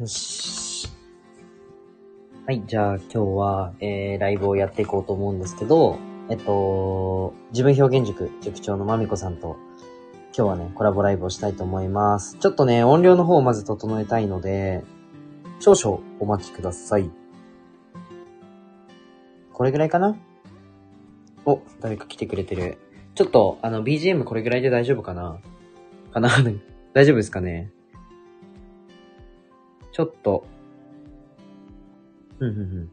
よし。はい、じゃあ今日は、えー、ライブをやっていこうと思うんですけど、えっと、自分表現塾塾長のまみこさんと、今日はね、コラボライブをしたいと思います。ちょっとね、音量の方をまず整えたいので、少々お待ちください。これぐらいかな？お、誰か来てくれてる。ちょっと、あの、BGM これぐらいで大丈夫かな？かな？大丈夫ですかね？ちょっと。うん、うん、うん。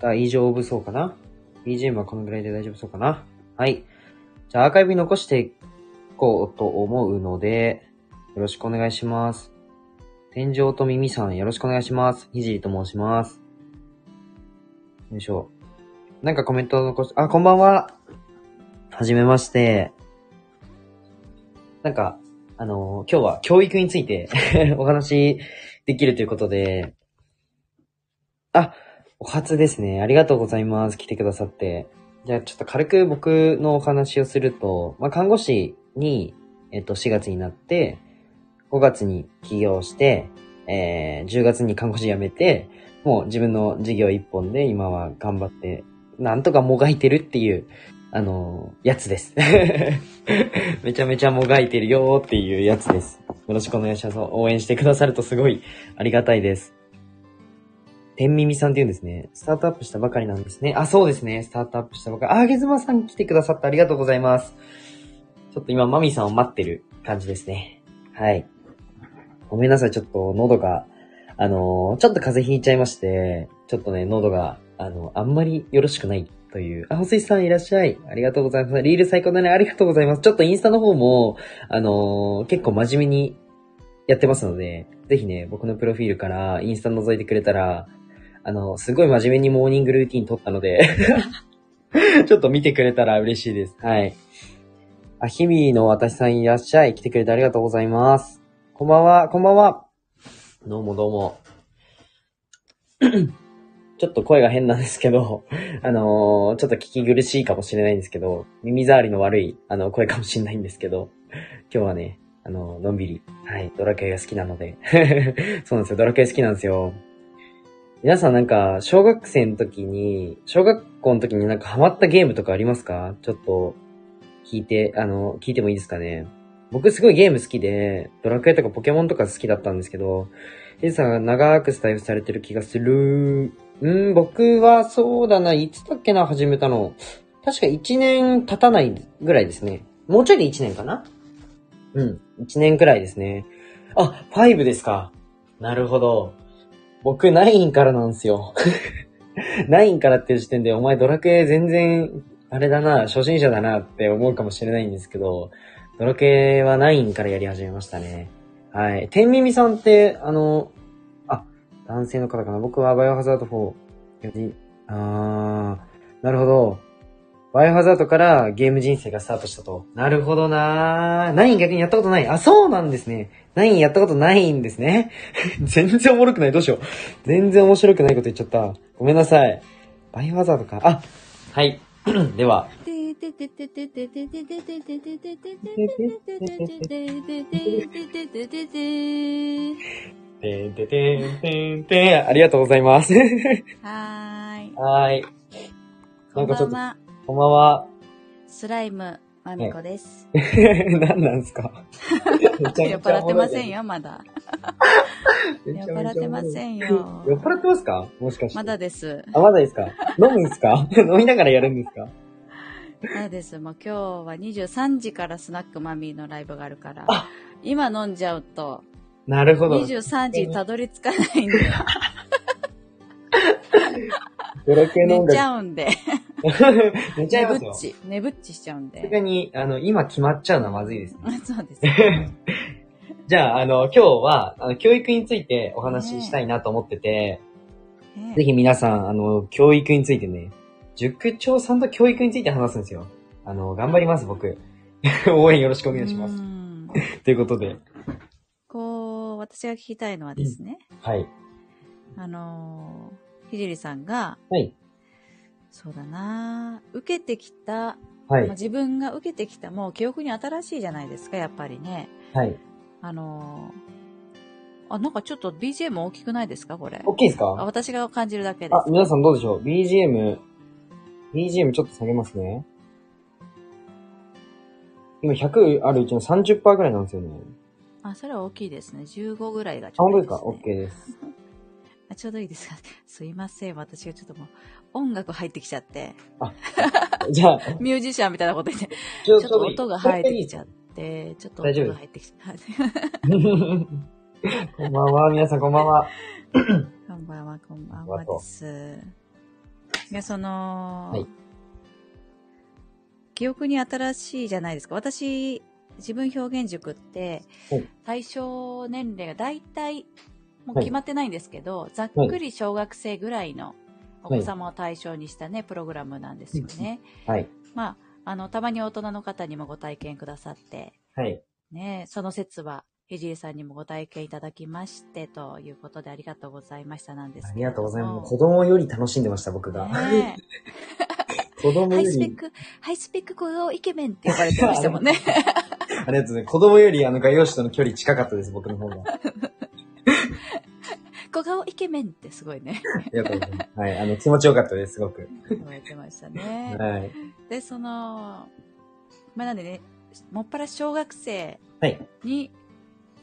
大丈夫そうかな ?BGM はこのぐらいで大丈夫そうかな？はい。じゃあアーカイブに残していこうと思うので、よろしくお願いします。天井と耳さんよろしくお願いします。ひじりと申します。よいしょ。なんかコメントを残し、あ、こんばんは。はじめまして。なんか、あの今日は教育について お話できるということで、あ、お初ですね。ありがとうございます。来てくださって。じゃあちょっと軽く僕のお話をすると、まあ、看護師に、えっと、4月になって、5月に起業して、えー、10月に看護師辞めて、もう自分の事業一本で今は頑張って、なんとかもがいてるっていう、あのやつです。めちゃめちゃもがいてるよーっていうやつです。よろしくお願いします。応援してくださるとすごいありがたいです。天耳さんって言うんですね。スタートアップしたばかりなんですね。あ、そうですね。スタートアップしたばかり。あ、ゲズマさん来てくださってありがとうございます。ちょっと今、マミさんを待ってる感じですね。はい。ごめんなさい。ちょっと喉が、あのーちょっと風邪ひいちゃいまして、ちょっとね、喉が、あの、あんまりよろしくないという。あ、ほすいさんいらっしゃい。ありがとうございます。リール最高だね。ありがとうございます。ちょっとインスタの方も、あのー結構真面目にやってますので、ぜひね、僕のプロフィールからインスタ覗いてくれたら、あの、すごい真面目にモーニングルーティン撮ったので、ちょっと見てくれたら嬉しいです。はい。あ、日々の私さんいらっしゃい。来てくれてありがとうございます。こんばんは、こんばんは。どうもどうも。ちょっと声が変なんですけど、あのーちょっと聞き苦しいかもしれないんですけど、耳障りの悪い、あの、声かもしれないんですけど、今日はね、あの、のんびり、はい、ドラクエが好きなので、そうなんですよ、ドラクエ好きなんですよ。皆さんなんか、小学生の時に、小学校の時になんかハマったゲームとかありますか？ちょっと、聞いて、あの、聞いてもいいですかね？僕すごいゲーム好きで、ドラクエとかポケモンとか好きだったんですけど、ジェイさんが長くスタイフされてる気がする。うん、僕はそうだな、いつだっけな、始めたの。確か1年経たないぐらいですね。もうちょいで1年かな？うん、1年くらいですね。あ、5ですか。なるほど。僕、9からなんですよ。9からっていう時点で、お前ドラクエ全然、あれだな、初心者だなって思うかもしれないんですけど、ドラクエは9からやり始めましたね。はい。天耳さんって、あの、男性の方かな僕はバイオハザード4より、あー、なるほど。バイオハザードからゲーム人生がスタートしたと。なるほどなー。9逆にやったことない。あ、そうなんですね。9やったことないんですね。全然おもろくない。どうしよう。全然面白くないこと言っちゃった。ごめんなさい。バイオハザードか。あ、はい。では、てんててんてんてん。ありがとうございます。はーい。はーい。なんかちょっと、ばんは。こんばんは。スライム、まみこです。何なんですか酔っ払ってません。よ、まだ。酔酔っ払ってませんよ酔っ払ってますかもしかして。まだです。あ、まだですか飲むんですか飲みながらやるんですかまだです。もう今日は23時からスナックマミーのライブがあるから、今飲んじゃうと、なるほど。23時たどり着かないんで、ドラクエ寝ち楽。ゃうんで、寝ちゃい寝ますよ。ぶっち、寝ぶっちしちゃうんさすで。がに、あの、今決まっちゃうのはまずいですね。そうです。じゃあ、あの、今日は、あの、教育についてお話ししたいなと思ってて、ねぜひ皆さん、あの、教育についてね、塾長さんと教育について話すんですよ。あの、頑張ります、僕。応援よろしくお願いしまうす。んということで、私が聞きたいのはですね、はい。あのー、ひじりさんが、はい。そうだな受けてきたはいまあ。自分が受けてきたもう記憶に新しいじゃないですか、やっぱりね。はい。あのーあ、なんかちょっと BGM 大きくないですかこれ？OK ですあか私が感じるだけであ、す。皆さんどうでしょう ?BGM、BGM ちょっと下げますね。今100あるうちの30%ぐらいなんですよね。あ、それは大きいですね。15ぐらいがちあ、ょうどいいで、ですか？す、ね。?OK です。あちょうどいいですか？すいません。私がちょっともう音楽入ってきちゃって、じゃあ、ミュージシャンみたいなこと言って、ちょっと音が入ってきちゃっって、ちょっと大丈夫音が入ってきちゃって。こんばんは、皆さんこんばんは。こんばんは、こんばんはです。で、その、はい記憶に新しいじゃないですか。私、自分表現塾ってはい、対象年齢が大体、もうはい決まってないんですけど、ざっくり小学生ぐらいのお子様を対象にしたね、プログラムなんですよね。はい。まあ、あの、たまに大人の方にもご体験くださって、はい。ね、その説は、ひじりさんにもご体験いただきまして、ということでありがとうございましたなんですあけれどもりがとうございます。子供より楽しんでました、僕が。ね子供ハイスペック、ハイスペック小顔イケメンって呼ばれてましたもんね。ありがとうございます。子供よりあの画用紙との距離近かったです、僕の方が。小顔イケメンってすごいね。ありがとうございます。はい、あの、気持ちよかったです、すごく。言われてましたね。はい。で、その、まあ、なんでね、もっぱら小学生はい。に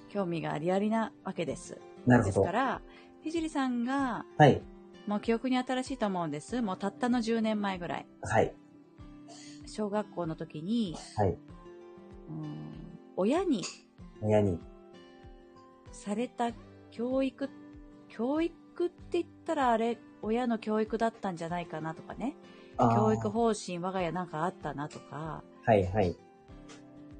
興味がありありなわけです。なるほどですか。ら、ひじりさんが、はい。もう記憶に新しいと思うんです。もうたったの10年前ぐらい。はい。小学校の時に、はい。うん親に親に。された教育、教育って言ったらあれ、親の教育だったんじゃないかなとかね。教育方針我が家なんかあったなとか、はい、はい。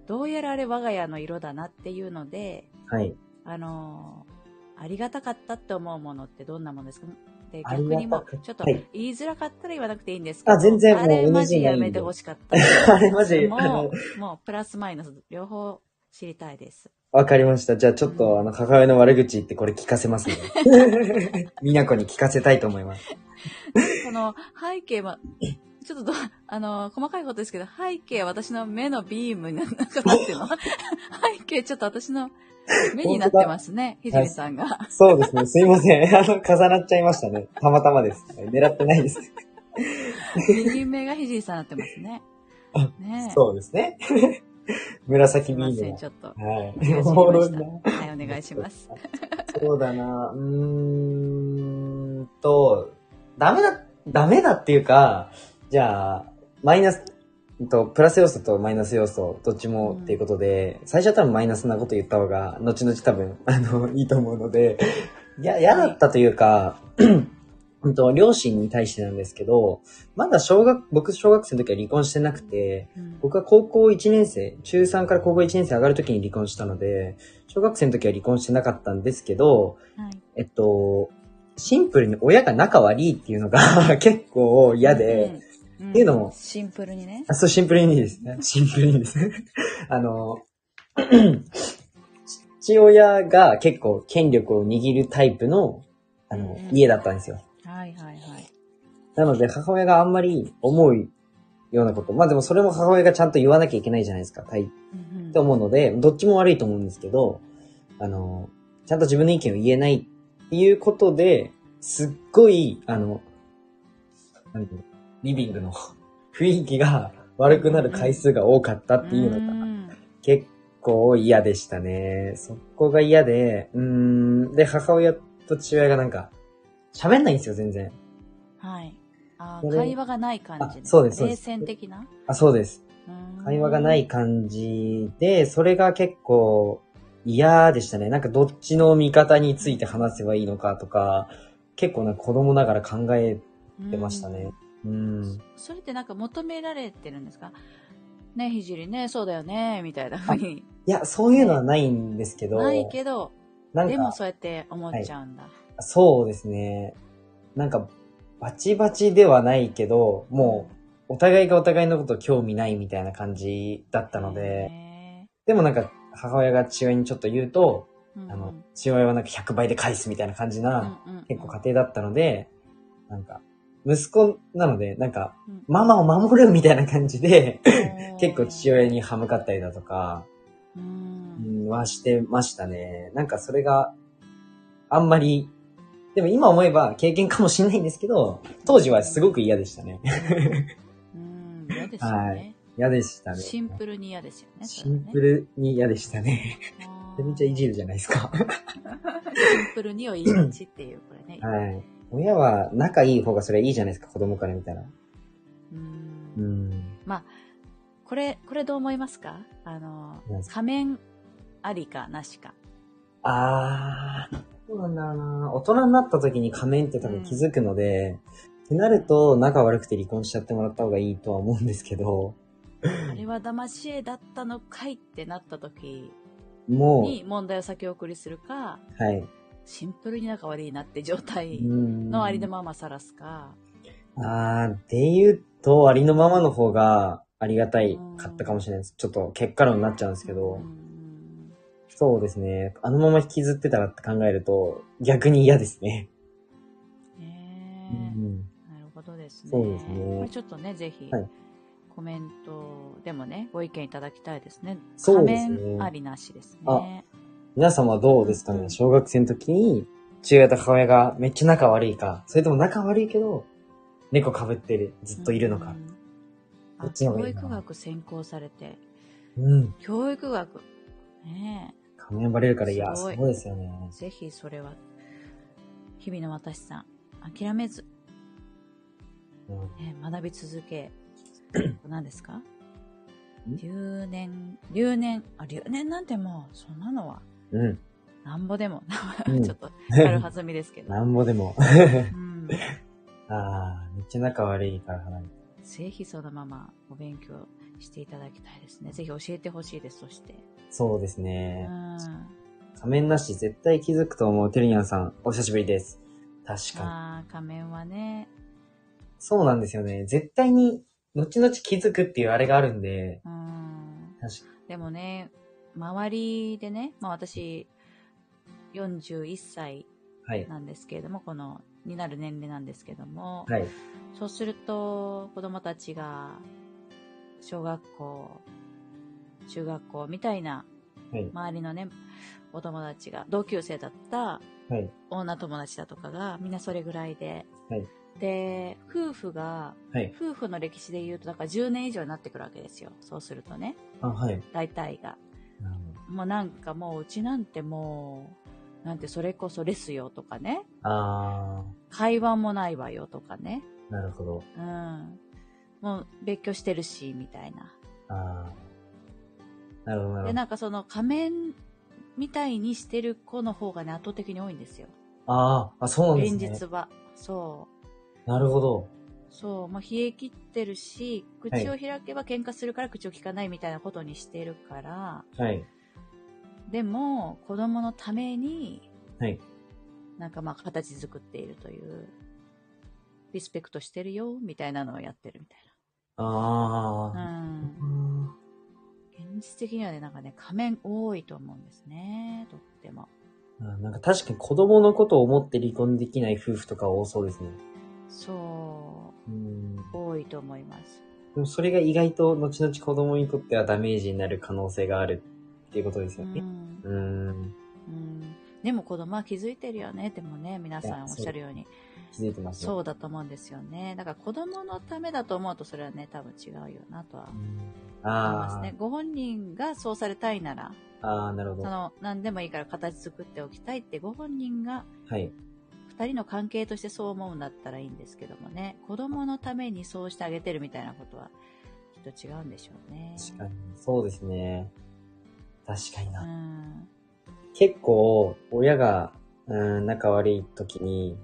どうやらあれ我が家の色だなっていうので、はい。あのーありがたかったって思うものってどんなものですか？であり逆にもちょっとはい言いづらかったら言わなくていいんですけど、あ全然もうあれマジやめてほしかった。あれマジ、もう、もうプラスマイナス両方知りたいです。わかりました。じゃあちょっと、あの、母親の悪口言ってこれ聞かせますね。みなこに聞かせたいと思います。この背景は、ちょっとど、あの、細かいことですけど、背景は私の目のビームにな、ってるの背景ちょっと私の目になってますね、ひじりさんが。そうですね。すいません。あの、重なっちゃいましたね。たまたまです。狙ってないです。右目がひじりさんになってますね。ねえ。そうですね。紫ビームちょっと。が。はい。おもろいなはい、お願いします。そうだな。うーんと、ダメだ、ダメだっていうか、じゃあ、マイナス、と、プラス要素とマイナス要素、どっちもっていうことで、最初は多分マイナスなこと言った方が、後々多分、あの、いいと思うので、いや、嫌だったというか、うんと、両親に対してなんですけど、まだ小学、僕小学生の時は離婚してなくて、うん僕は高校1年生、中3から高校1年生上がる時に離婚したので、小学生の時は離婚してなかったんですけど、はい。えっと、シンプルに親が仲悪いっていうのが 結構嫌で、うん、うんっていうのもシンプルにね。あそう、シンプルにいいですね。シンプルにです。あの、父親が結構権力を握るタイプの、あの、うん家だったんですよ。はいはいはい。なので、母親があんまり思うようなこと。まあでもそれも母親がちゃんと言わなきゃいけないじゃないですか。たいうんうんって思うので、どっちも悪いと思うんですけど、あの、ちゃんと自分の意見を言えないっていうことで、すっごい、あの、なんていうのリビングの 雰囲気が悪くなる回数が多かったっていうのがん結構嫌でしたね。そこが嫌で、うーん、で、母親と父親がなんか、喋んないんですよ、全然。はい。あ会話がない感じあそうですそうで冷す戦的な？あ、そうです。うん会話がない感じで、それが結構嫌でしたね。なんかどっちの味方について話せばいいのかとか、結構な子供ながら考えてましたね。うん。それってなんか求められてるんですか？ねひじりね、そうだよね、みたいなふうに。いや、そういうのはないんですけど、ないけど、なんか、でもそうやって思っちゃうんだ。そうですね。なんか、バチバチではないけど、もう、お互いがお互いのこと興味ないみたいな感じだったので、へでもなんか、母親が父親にちょっと言うと、ーうんうんあの、父親はなんか100倍で返すみたいな感じな、うんうんうん結構家庭だったので、なんか、息子なので、なんか、うんママを守るみたいな感じで、結構父親。親に歯向かったりだとか、う。うんん、はしてましたね。なんかそれがあんまり、でも今思えば経験かもしれないんですけど、当時はすごく嫌でしたね。うん。嫌ですよはね。嫌でしたね。シンプルに嫌ですよね。シンプルに嫌でしたね。めちゃめちゃいじるじゃないですか。シンプルにを言いがちっていう、これね。はい。親は仲いい方がそれはいいじゃないですか、子供から見たら。う。うんん。これ、これどう思いますか？あの仮面ありかなしか。あー、そうなんだろうな。大人になった時に仮面って多分気づくので、ってなると仲悪くて離婚しちゃってもらった方がいいとは思うんですけど、あれは騙し絵だったのかいってなった時もに問題を先送りするか、う、はい。シンプルに仲悪いなって状態うん。のありのままさらすか。あー、で言うと、ありのままの方がありがたいかったかもしれないです。ちょっと結果論になっちゃうんですけど、うんそうですね。あのまま引きずってたらって考えると、逆に嫌ですね。ねえうんなるほどですね。そうですねこれちょっとね、ぜひ、はいコメントでもね、ご意見いただきたいですね。そうですねありなしですあね。皆様はどうですかね、うん小学生の時に、父親と母親がめっちゃ仲悪いか、それとも仲悪いけど、猫被ってる、ずっといるのか。うんどあっちの方が教いいかな育学専攻されて、うん。教育学。ね仮面バレるから嫌。すごいですよねえ。ぜひそれは、日々の私さん、諦めず、うんね、学び続け、何ですか？ん？留年、留年、あ、留年なんてもう、そんなのは、うん。なんぼでも、うんちょっと、軽はずみですけど。なんぼでも。うん、あー、めっちゃ仲悪いから離れて。ぜひそのままお勉強していただきたいですね。ぜひ教えてほしいです、そして。そうですうね。ん。仮面なし絶対気づくと思う。てるにゃんさん、お久しぶりです。確かに。ああ、仮面はね、そうなんですよね。絶対に、後々気づくっていうあれがあるんで、うん。確かでもね、周りでね、まあ私、41歳はい。なんですけれども、この、になる年齢なんですけども、はい。そうすると、子供たちが、小学校、中学校みたいな、はい。周りのね、お友達が、同級生だったはい。女友達だとかが、みんなそれぐらいで、はいで、夫婦が、はい。夫婦の歴史で言うと、だから10年以上になってくるわけですよ。そうするとね、あ、はい。大体が。もうなんかもう、うちなんてもう、なんてそれこそレスよとかね、あ会話もないわよとかね、ー、なるほど。うん。もう別居してるし、みたいな。あー。なるほど、で。なんかその仮面みたいにしてる子の方がね、圧倒的に多いんですよ。あー、あ、そうなんですね。現実は。そう。なるほど。そう。もう冷え切ってるし、口を開けば喧嘩するから口を聞かないみたいなことにしてるから、はい。でも、子供のために、はい。なんかまあ形作っているという、リスペクトしてるよ、みたいなのをやってるみたいあー。な。うん。現実的にはね、なんかね、仮面多いと思うんですね。とっても。うんなんか確かに子供のことを思って離婚できない夫婦とか多そうですね。そうん。う、多いと思います。でもそれが意外と後々子供にとってはダメージになる可能性があるっていうことですよね。うん。うーん。うん。でも子供は気づいてるよね。でもね、皆さんおっしゃるように。気づいてますね。そうだと思うんですよね。だから子供のためだと思うとそれはね、多分違うよなとはうん。思いますあね。ご本人がそうされたいなら、あ。ああ、なるほど。その、何でもいいから形作っておきたいってご本人がはい。二人の関係としてそう思うんだったらいいんですけどもね、子供のためにそうしてあげてるみたいなことはきっと違うんでしょうね。確かに。そうですね。確かにうな。ん。結構、親が、うん、仲悪い時に、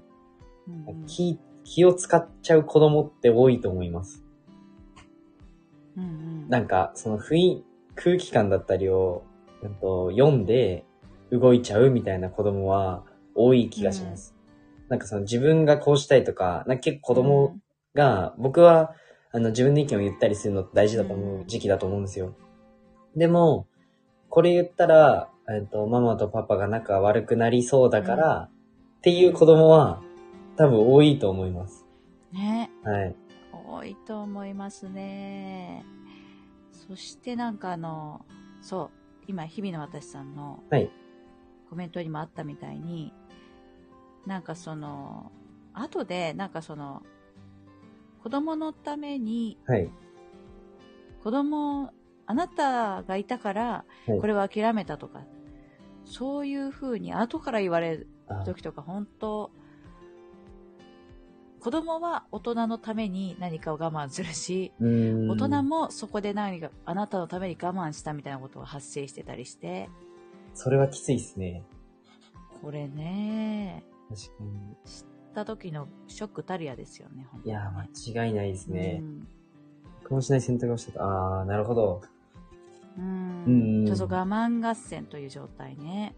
うんうん気、気を使っちゃう子供って多いと思います。うんうんなんか、その雰囲、空気感だったりを、うんと、読んで動いちゃうみたいな子供は多い気がします。なんかその自分がこうしたいとか、なんか結構子供が、僕は、あの、自分の意見を言ったりするのって大事だと思う時期だと思うんですよ。でも、これ言ったら、えっと、ママとパパが仲悪くなりそうだから、っていう子供は、多分多いと思います。ね。はい。多いと思いますね。そしてなんかあの、そう、今、日々の私さんのはい。コメントにもあったみたいに、なんかその、後で、なんかその、子供のために、はい。子供、あなたがいたから、はいこれは諦めたとか、そういう風に後から言われるあ時とか、本当子供は大人のために何かを我慢するし。大人もそこで何か、あなたのために我慢したみたいなことが発生してたりして、それはきついっすね。これね、確かに。知った時のショックたるやですよね、いやー、間違いないですねう。ん僕もしない選択をしてた。あー、なるほど。うん。うんそうそう、我慢合戦という状態ね。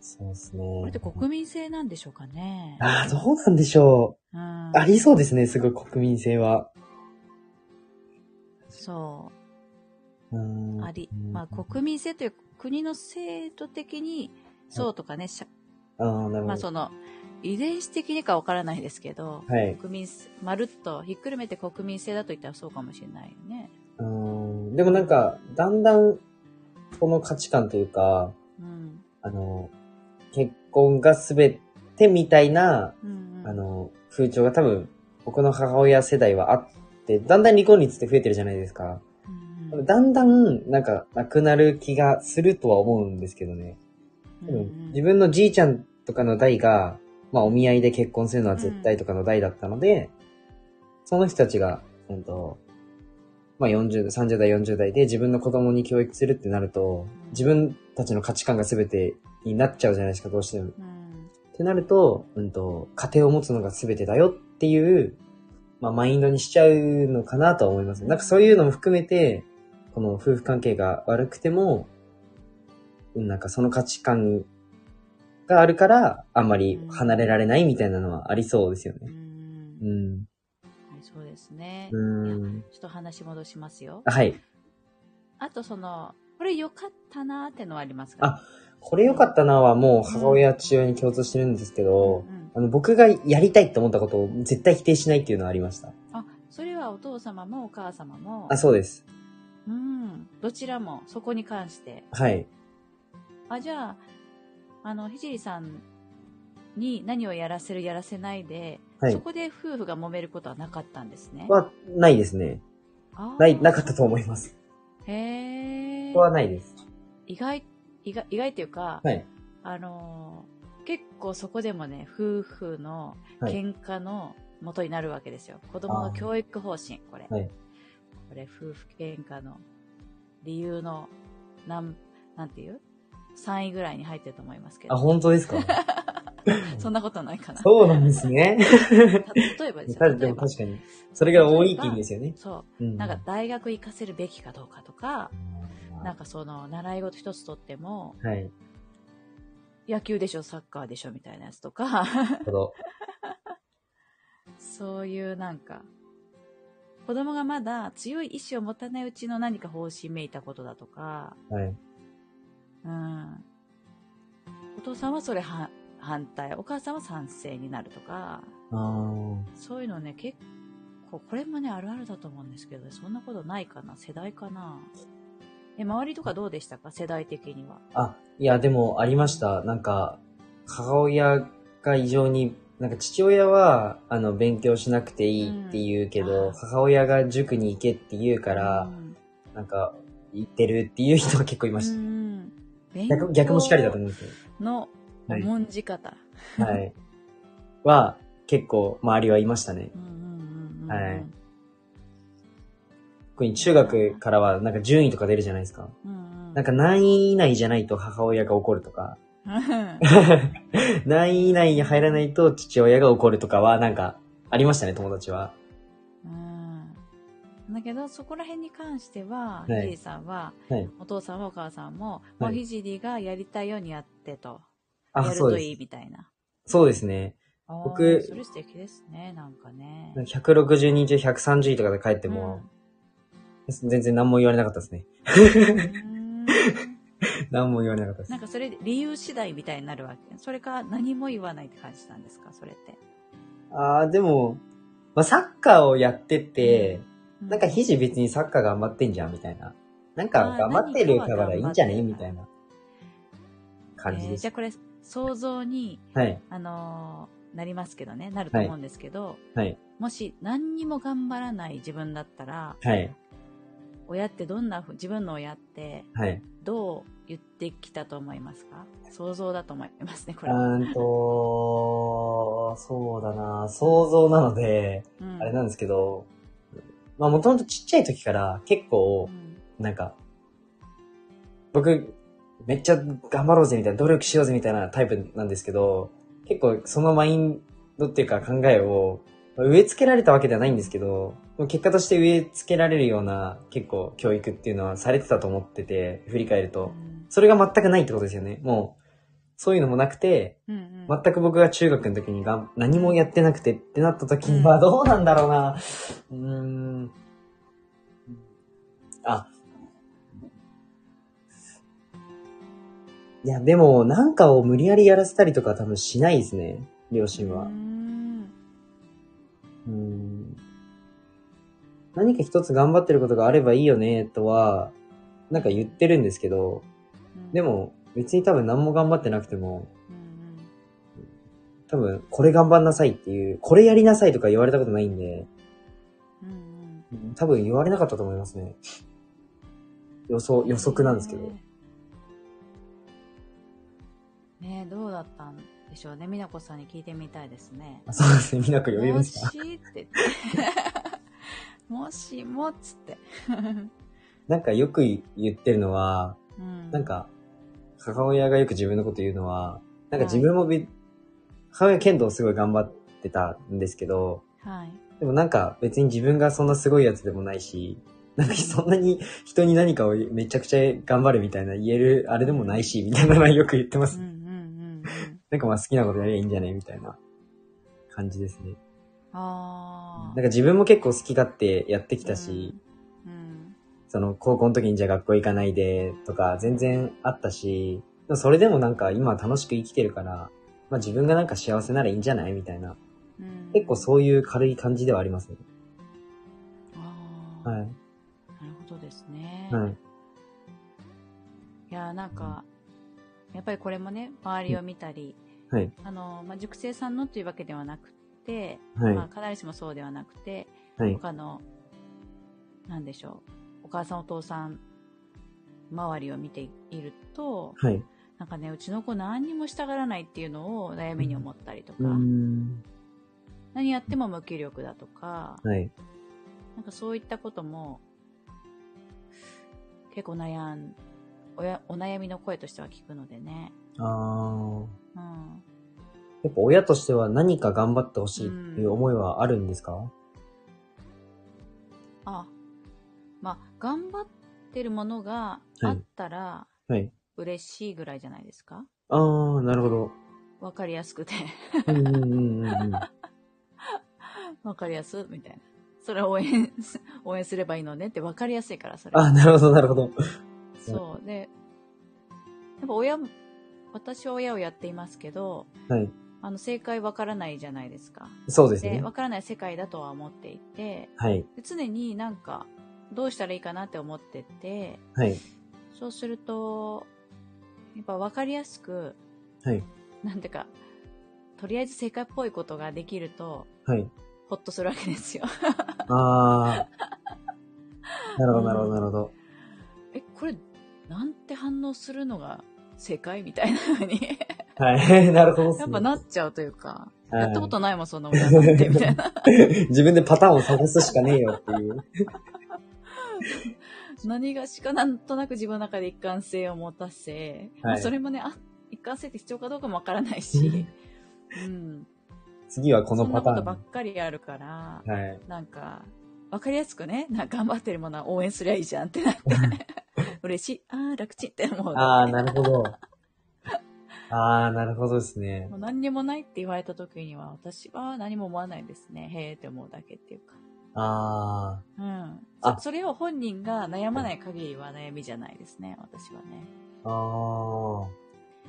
そうですね。これって国民性なんでしょうかね？あー、どうなんでしょうん。う。ありそうですね、すごい国民性は。そうーんう。あり。うんまあ、国民性という国の制度的に、そうとかね、あー、なるほど。まあその、遺伝子的にかわからないですけど、はい。国民性、まるっとひっくるめて国民性だと言ったらそうかもしれないよね。うーん。でもなんか、だんだん、この価値観というか、うん。あの、結婚がすべてみたいな、うん、うん。あの、風潮が多分、僕の母親世代はあって、だんだん離婚率って増えてるじゃないですか。うんうん、だんだん、なんか、なくなる気がするとは思うんですけどね。うんうん自分のじいちゃんとかの代が、まあ、お見合いで結婚するのは絶対とかの代だったので、その人たちが、うんと、まあ、40代、30代、40代で自分の子供に教育するってなると、自分たちの価値観が全てになっちゃうじゃないですか、どうしても。うんってなると、うんと、家庭を持つのが全てだよっていう、まあ、マインドにしちゃうのかなとは思います。なんかそういうのも含めて、この夫婦関係が悪くても、うんなんかその価値観があるから、あんまり離れられないみたいなのはありそうですようね。んうん。はいそうですね。うん。ちょっと話戻しますよ。あはい。あとその、これ良かったなーってのはありますか？あこれ良かったなはもう母親、父親に共通してるんですけど、うんあの、僕がやりたいって思ったことを絶対否定しないっていうのはありました。あ、それはお父様もお母様も、あ、そうです。うん、どちらもそこに関して。はい。あ、じゃあ、あの、ひじりさんに何をやらせるやらせないで、はいそこで夫婦が揉めることはなかったんですね。は、ないですね。ない、なかったと思います。へーここはないです。意外、意外、意外っていうか、はい。あのー結構そこでもね、夫婦のはい喧嘩の元になるわけですよ。子供の教育方針、これ。はい。これ、夫婦喧嘩の理由の、なん、なんていう ?3 位ぐらいに入ってると思いますけど。あ、本当ですか？そんなことないかな。そうなんですね。た例えばですたよ。でも確かに。それが多いって意味ですよね。そうう。ん。なんか大学行かせるべきかどうかとか、なんかその習い事一つとっても、はい。野球でしょ、サッカーでしょみたいなやつとか。そういうなんか、子供がまだ強い意志を持たないうちの何か方針めいたことだとか、はい。うん。お父さんはそれは反対、お母さんは賛成になるとか、そういうのね、結構、これもね、あるあるだと思うんですけど、そんなことないかな。世代かなえ、周りとかどうでしたか？世代的には。あ、いや、でもありました。なんか、母親が異常に、なんか父親は、あの、勉強しなくていいって言うけど、うん母親が塾に行けって言うから、うんなんか、行ってるっていう人が結構いまうした。ん。勉逆逆もしかりだと思うんですよ。のはい重んじ方。はい。は、結構周りはいましたねう。んうんうんうんはい特に中学からはなんか順位とか出るじゃないですか。うんうんなんか何位以内じゃないと母親が怒るとか、う ん何位以内に入らないと父親が怒るとかはなんかありましたね、友達は。うんだけど、そこら辺に関しては、はいさんは、はい。お父さんもお母さんも、はいもうひじりがやりたいようにやってと。あ、やるそうです。といいみたいな。そうですね。僕それ素敵ですね、なんかね。160人中130位とかで帰っても、全然何も言われなかったですね。うん何も言われなかったですなん。かそれ理由次第みたいになるわけ？それか何も言わないって感じなんですか、それって。ああ、でも、まあ、サッカーをやってて、うなんか、肘別にサッカー頑張ってんじゃん、みたいな。なんか、頑張ってるからいいんじゃね？みたいな感じですえーじゃあ。これ、想像に、はい。あのーなりますけどね、なると思うんですけど、はい。もし何にも頑張らない自分だったら、はい。親ってどんな自分の親ってはい。どう言ってきたと思いますか？想像だと思いますね、こうれは。ーんと、そうだな、想像なので、うんあれなんですけど、まあもともとちっちゃい時から結構う、んなんか、僕、めっちゃ頑張ろうぜみたいな、努力しようぜみたいなタイプなんですけど、結構そのマインドっていうか考えを植え付けられたわけではないんですけど、結果として植え付けられるような結構教育っていうのはされてたと思ってて、振り返ると。それが全くないってことですよね。もう、そういうのもなくて、うんうん全く僕が中学の時にがん何もやってなくてってなった時にはどうなんだろうな。うーん。あ。いや、でも、なんかを無理やりやらせたりとか多分しないですね。両親うは。何か一つ頑張ってることがあればいいよね、とは、なんか言ってるんですけど、で、も、別に多分何も頑張ってなくても、うん多分、これ頑張んなさいっていう、これやりなさいとか言われたことないんで、多分言われなかったと思いますね。予想、予測なんですけど。ねえどうだったんでしょうね。美奈子さんに聞いてみたいですね。あそうですね、みなく呼びました。もしって言って。もしもっつって。なんかよく言ってるのは、うんなん、か、母親がよく自分のこと言うのは、なんか自分もべ、母親剣道すごい頑張ってたんですけど、はい。でもなんか別に自分がそんなすごいやつでもないし、なんかそんなに人に何かをめちゃくちゃ頑張るみたいな言えるあれでもないし、みたいなのはよく言ってます。なんかまあ好きなことやりゃいいんじゃないみたいな感じですね。ああ。なんか自分も結構好き勝手やってきたし、うん。その高校の時にじゃあ学校行かないでとか全然あったし、それでもなんか今楽しく生きてるから、まあ自分がなんか幸せならいいんじゃないみたいな。うん。結構そういう軽い感じではありますね。ああ。はい。なるほどですね。はい。いやーなんか、やっぱりこれもね、周りを見たり、はい。あの、まあ、塾生さんのというわけではなくて、はいまあ、必ずしもそうではなくて、はい。他の、なんでしょう、お母さんお父さん周りを見ていると、はい。なんかね、うちの子何にもしたがらないっていうのを悩みに思ったりとか。何やっても無気力だとか、はい。なんかそういったことも、結構悩ん、おやお悩みの声としては聞くのでね。あー。うん。やっぱ親としては何か頑張ってほしいっていう思いはあるんですか、あ、まあ、頑張ってるものがあったらはい。嬉しいぐらいじゃないですか？あー、なるほど。わかりやすくて。うんうんうんうんうん。わかりやすみたいな。それを応援、応援すればいいのねってわかりやすいから、それ。あ、なるほど、なるほど。そう。で、やっぱ親も、私は親をやっていますけど、はい。あの、正解わからないじゃないですか。で、そうですねわ。からない世界だとは思っていて、はい。で常になんか、どうしたらいいかなって思ってて、はい。そうすると、やっぱ分かりやすく、はい。なんていうか、とりあえず正解っぽいことができると、はい。ほっとするわけですよ。あー。なるほど、なるほど、なるほど。え、これ、なんて反応するのが正解みたいな風に、はい。なるほどね。やっぱなっちゃうというか、はいやったことないもん、そんな親なんて、みたいな。自分でパターンを探すしかねえよっていう。何がしかなんとなく自分の中で一貫性を持たせ、まあそれもね、あ、一貫性って必要かどうかもわからないし、うん。次はこのそんパターン。なことばっかりあるから、はい。なんか、わかりやすくね、頑張ってるものは応援すりゃいいじゃんってなって、嬉しい、あー楽ちんって思う。あー、なるほど。あー、なるほどですねも。う何にもないって言われた時には、私は何も思わないですね。へーって思うだけっていうか。あうん。あそそれを本人が悩まない限りは悩みじゃないですね、私はね。ー。あ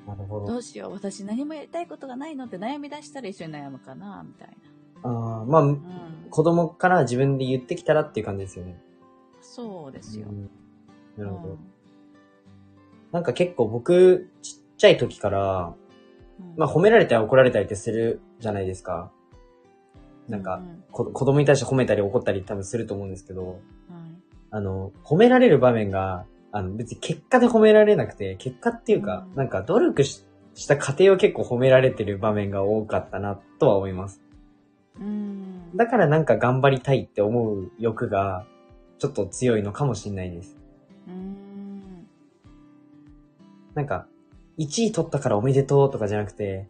ー。なるほど。どうしよう、私何もやりたいことがないのって悩み出したら一緒に悩むかな、みたいああ、まあ、うん。子供から自分で言ってきたらっていう感じですよね。そうですよ。うんなるほど。うんなんか結構僕、ちっちゃい時から、うんまあ褒められたり怒られたりってするじゃないですか。なんか、子供に対して褒めたり怒ったり多分すると思うんですけど、はいあの、褒められる場面が、あの、別に結果で褒められなくて、結果っていうか、うんなんか努力しした過程を結構褒められてる場面が多かったなとは思います。うん。だからなんか頑張りたいって思う欲が、ちょっと強いのかもしれないです。うん。なんか、1位取ったからおめでとうとかじゃなくて、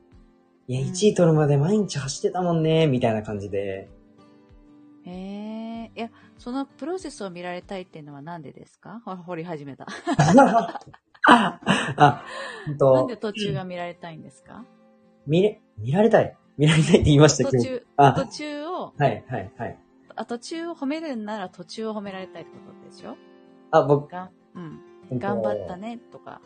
いや、うん1位取るまで毎日走ってたもんね、みたいな感じで、へえ。いや、そのプロセスを見られたいっていうのはなんでですか？ほ掘り始めた。あ、あ、ほんとなんで途中が見られたいんですか？見れ、見られたい。見られたいって言いましたけど。途中、あ途中を、はい、はい、はい。あ、途中を褒めるんなら途中を褒められたいってことでしょ？あ、僕、がん、うん。頑張ったね、とか。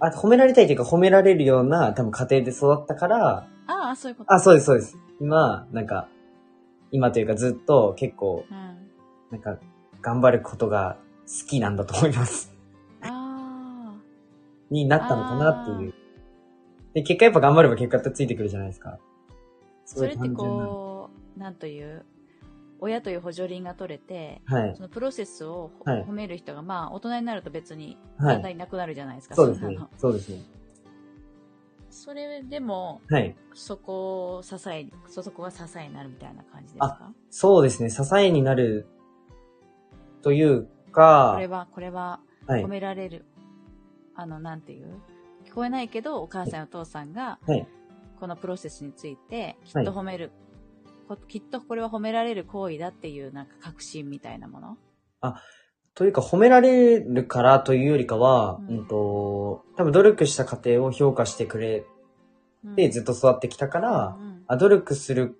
あ、褒められたいというか褒められるような多分家庭で育ったから、ああ、そういうこと。あ、そうです、そうです。今、なんか、今というかずっと結構、うん。なんか、頑張ることが好きなんだと思います。あになったのかなっていう。で、結果やっぱ頑張れば結果ってついてくるじゃないですか。あ。それってこう、なんという、親という補助輪が取れて、はいそ。のプロセスをほはい褒める人が、まあ、大人になると別に、はい。だんだんいなくなるじゃないですか。そうですね。そうですね。それでも、はい。そこを支え、そそこが支えになるみたいな感じですか？そうですね。支えになるというか、これは、これは、はい褒。められる。あの、なんていう？聞こえないけど、お母さんやお父さんが、はい。このプロセスについて、きはいっと褒める、こきっとこれは褒められる行為だっていう、なんか確信みたいなもの？というか、褒められるからというよりかは、ううんん、と、多分努力した過程を評価してくれうん。てずっと育ってきたから、うんあ努力する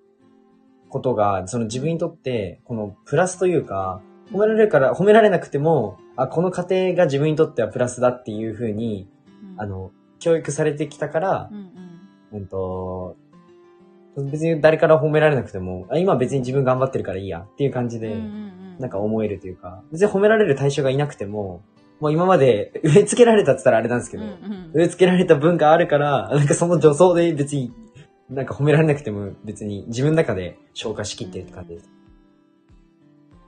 ことが、その自分にとって、このプラスというか、褒められるから、褒められなくても、あ、この過程が自分にとってはプラスだっていうふうに、うん。あ、の、教育されてきたからう、んうん。うんと、別に誰から褒められなくても、あ今別に自分頑張ってるからいいやっていう感じで、うんうんうんなんか思えるというか、別に褒められる対象がいなくても、もう今まで植え付けられたって言ったらあれなんですけど、うんうん植え付けられた文があるから、なんかその助走で別に、なんか褒められなくても別に自分の中で消化しきってるって感じです。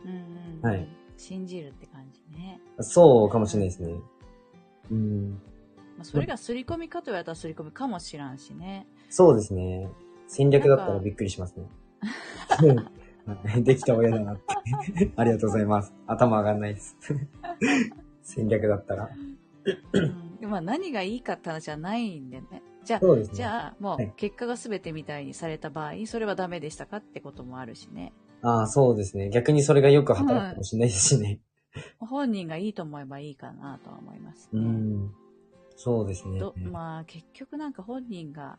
うんうんはい信じるって感じね。そうかもしれないですね。うん。まあ、それが刷り込みかと言われたら刷り込みかもしらんしね。そうですね。戦略だったらびっくりしますね。は いできた親だなって。ありがとうございます。頭上がんないです。戦略だったら。うん、まあ何がいいかって話はないんでね。じゃあ、ね。じゃあ、もはいう結果が全てみたいにされた場合、それはダメでしたかってこともあるしね。ああ、そうですね。逆にそれがよく働くかもしれないですしね。本人がいいと思えばいいかなとは思いますうね。ん。そうですね。どまあ結局なんか本人が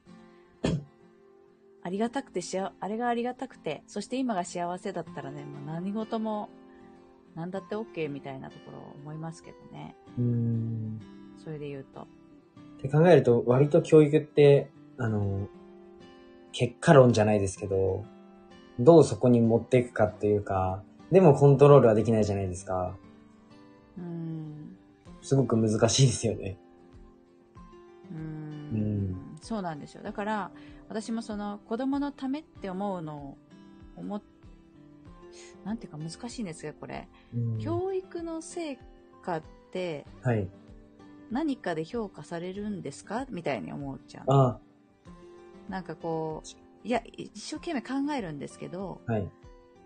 ありがたくてしああれがありがたくてそして今が幸せだったらねもう何事も何だって OK みたいなところ思いますけどねうん。それで言うとって考えると、割と教育って、あの、結果論じゃないですけど、どうそこに持っていくかっていうか、でもコントロールはできないじゃないですか。うんすごく難しいですよね。うんそうなんですよだから私もその子供のためって思うのを思っなんていうか難しいんですがこれうん教育の成果ってはい。何かで評価されるんですか？みたいに思っちゃう。あなんかこう、いや、一生懸命考えるんですけど、はい。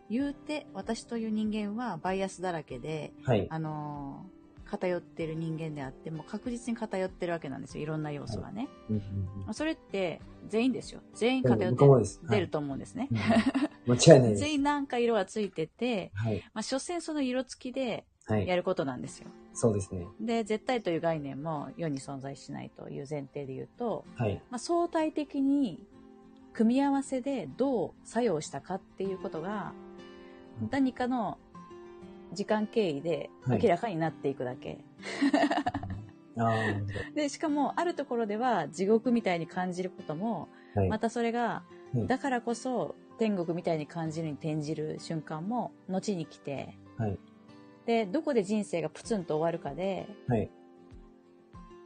言うて私という人間はバイアスだらけで、はい。あのー偏ってる人間であっても確実に偏ってるわけなんですよ。いろんな要素がね。うんうんまあそれって全員ですよ。全員うん偏って出ると思うんですね。うん間違いないです。全員なんか色がついてて、はい。まあ、所詮その色付きではい。やることなんですよ。そうですね。で、絶対という概念も世に存在しないという前提で言うと、はい。まあ、相対的に組み合わせでどう作用したかっていうことがうん何かの時間経緯ではい明らかになっていくだけ、ああ、なる でしかもあるところでは地獄みたいに感じることも。はい。またそれがうんだからこそ天国みたいに感じるに転じる瞬間も後に来て、はい。で、どこで人生がプツンと終わるかで、はい。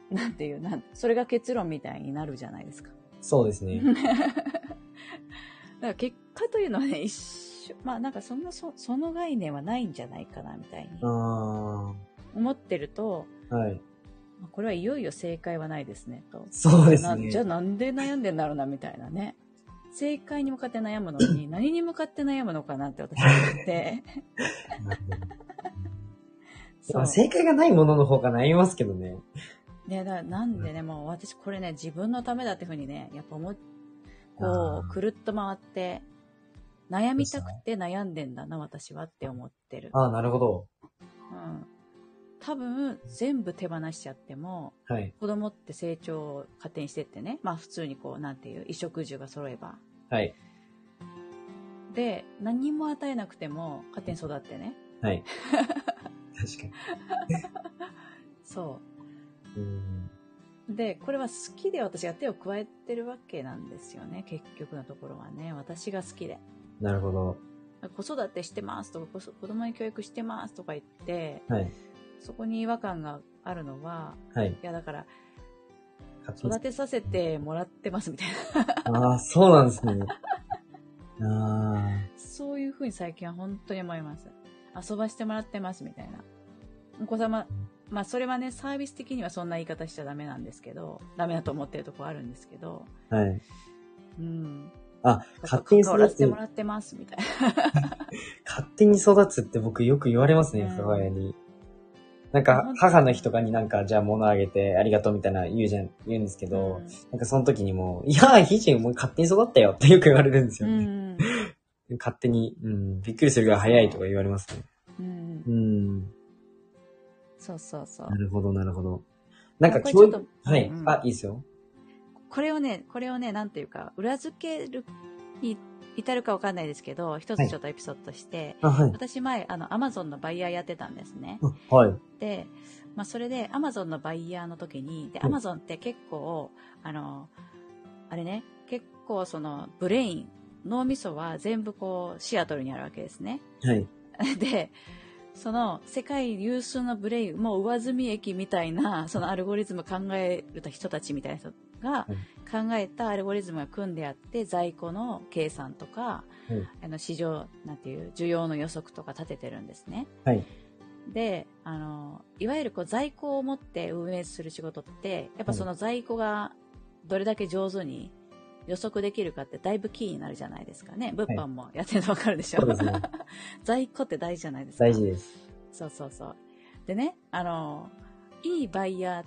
なんていう、なんそれが結論みたいになるじゃないですか。そうですね。だから結果というのはね、一緒、まあなんかそんなそ、その概念はないんじゃないかな、みたいに。思ってると、はい。まあこれはいよいよ正解はないですね、と。そうですね。なじゃあなんで悩んでんだろうな、みたいなね。正解に向かって悩むのに、何に向かって悩むのかなって私は思って。そう。正解がないものの方が悩みますけどね。ね、だなんでね、もう私これね、自分のためだってふうにね、やっぱ思っ、こう、くるっと回って、悩みたくて悩んでんだな、私はって思ってる。ああ、なるほど。うん。多分、全部手放しちゃっても、はい。子供って成長を勝手にしてってね、まあ普通にこう、なんていう、衣食住が揃えば。はい。で、何も与えなくても、勝手に育ってね。はい。確かそに。うん。う。で、これは好きで私が手を加えてるわけなんですよね、結局のところはね。私が好きで。なるほど。子育てしてますとか、子子供に教育してますとか言って、はい。そこに違和感があるのは、はい。いやだから、育てさせてもらってますみたいな。ああ、そうなんですね。あそういうふうに最近は本当に思います。遊ばしてもらってますみたいな。お子様、まあそれはね、サービス的にはそんな言い方しちゃダメなんですけど、ダメだと思ってるとこあるんですけど、あ。はい。うん。あ、勝手に育つせても。らってますみたいな。勝手に育つって僕よく言われますね、うん母親に。なんか、母の日とかになんか、じゃあ物あげてありがとうみたいな言うじゃん、言うんですけど、うんなんかその時にもう、いやー、ひじもう勝手に育ったよってよく言われるんですうよね。ん。勝手に、うん、びっくりするぐらい早いとか言われますね。うんう。ん。そうそうそうな。るほど、なるほど。なんかこれ教育ちょっと、はい、うんあ、いいですよ。これをね、これをね、なんていうか、裏付けるに至るかわかんないですけど、一つちょっとエピソードとして、あ、はい。私前、あの、アマゾンのバイヤーやってたんですね。あはい。で、まあ、それで、アマゾンのバイヤーの時に、で、うんアマゾンって結構、あの、あれね、結構その、 brain、脳みそは全部こう、シアトルにあるわけですね。はい。で、その、世界有数のブレイン、もう上積み駅みたいな、そのアルゴリズム考える人たちみたいな人が考えたアルゴリズムが組んであって、在庫の計算とか、うんあの、市場、なんていう、需要の予測とか立ててるんですね。はい。で、あの、いわゆるこう在庫を持って運営する仕事って、やっぱその在庫がどれだけ上手に予測できるかってだいぶキーになるじゃないですかね。物販もやってるのわかるでしょ、そうですね。在庫って大事じゃないですか。大事です。そうそうそう。でね、あの、いいバイヤー、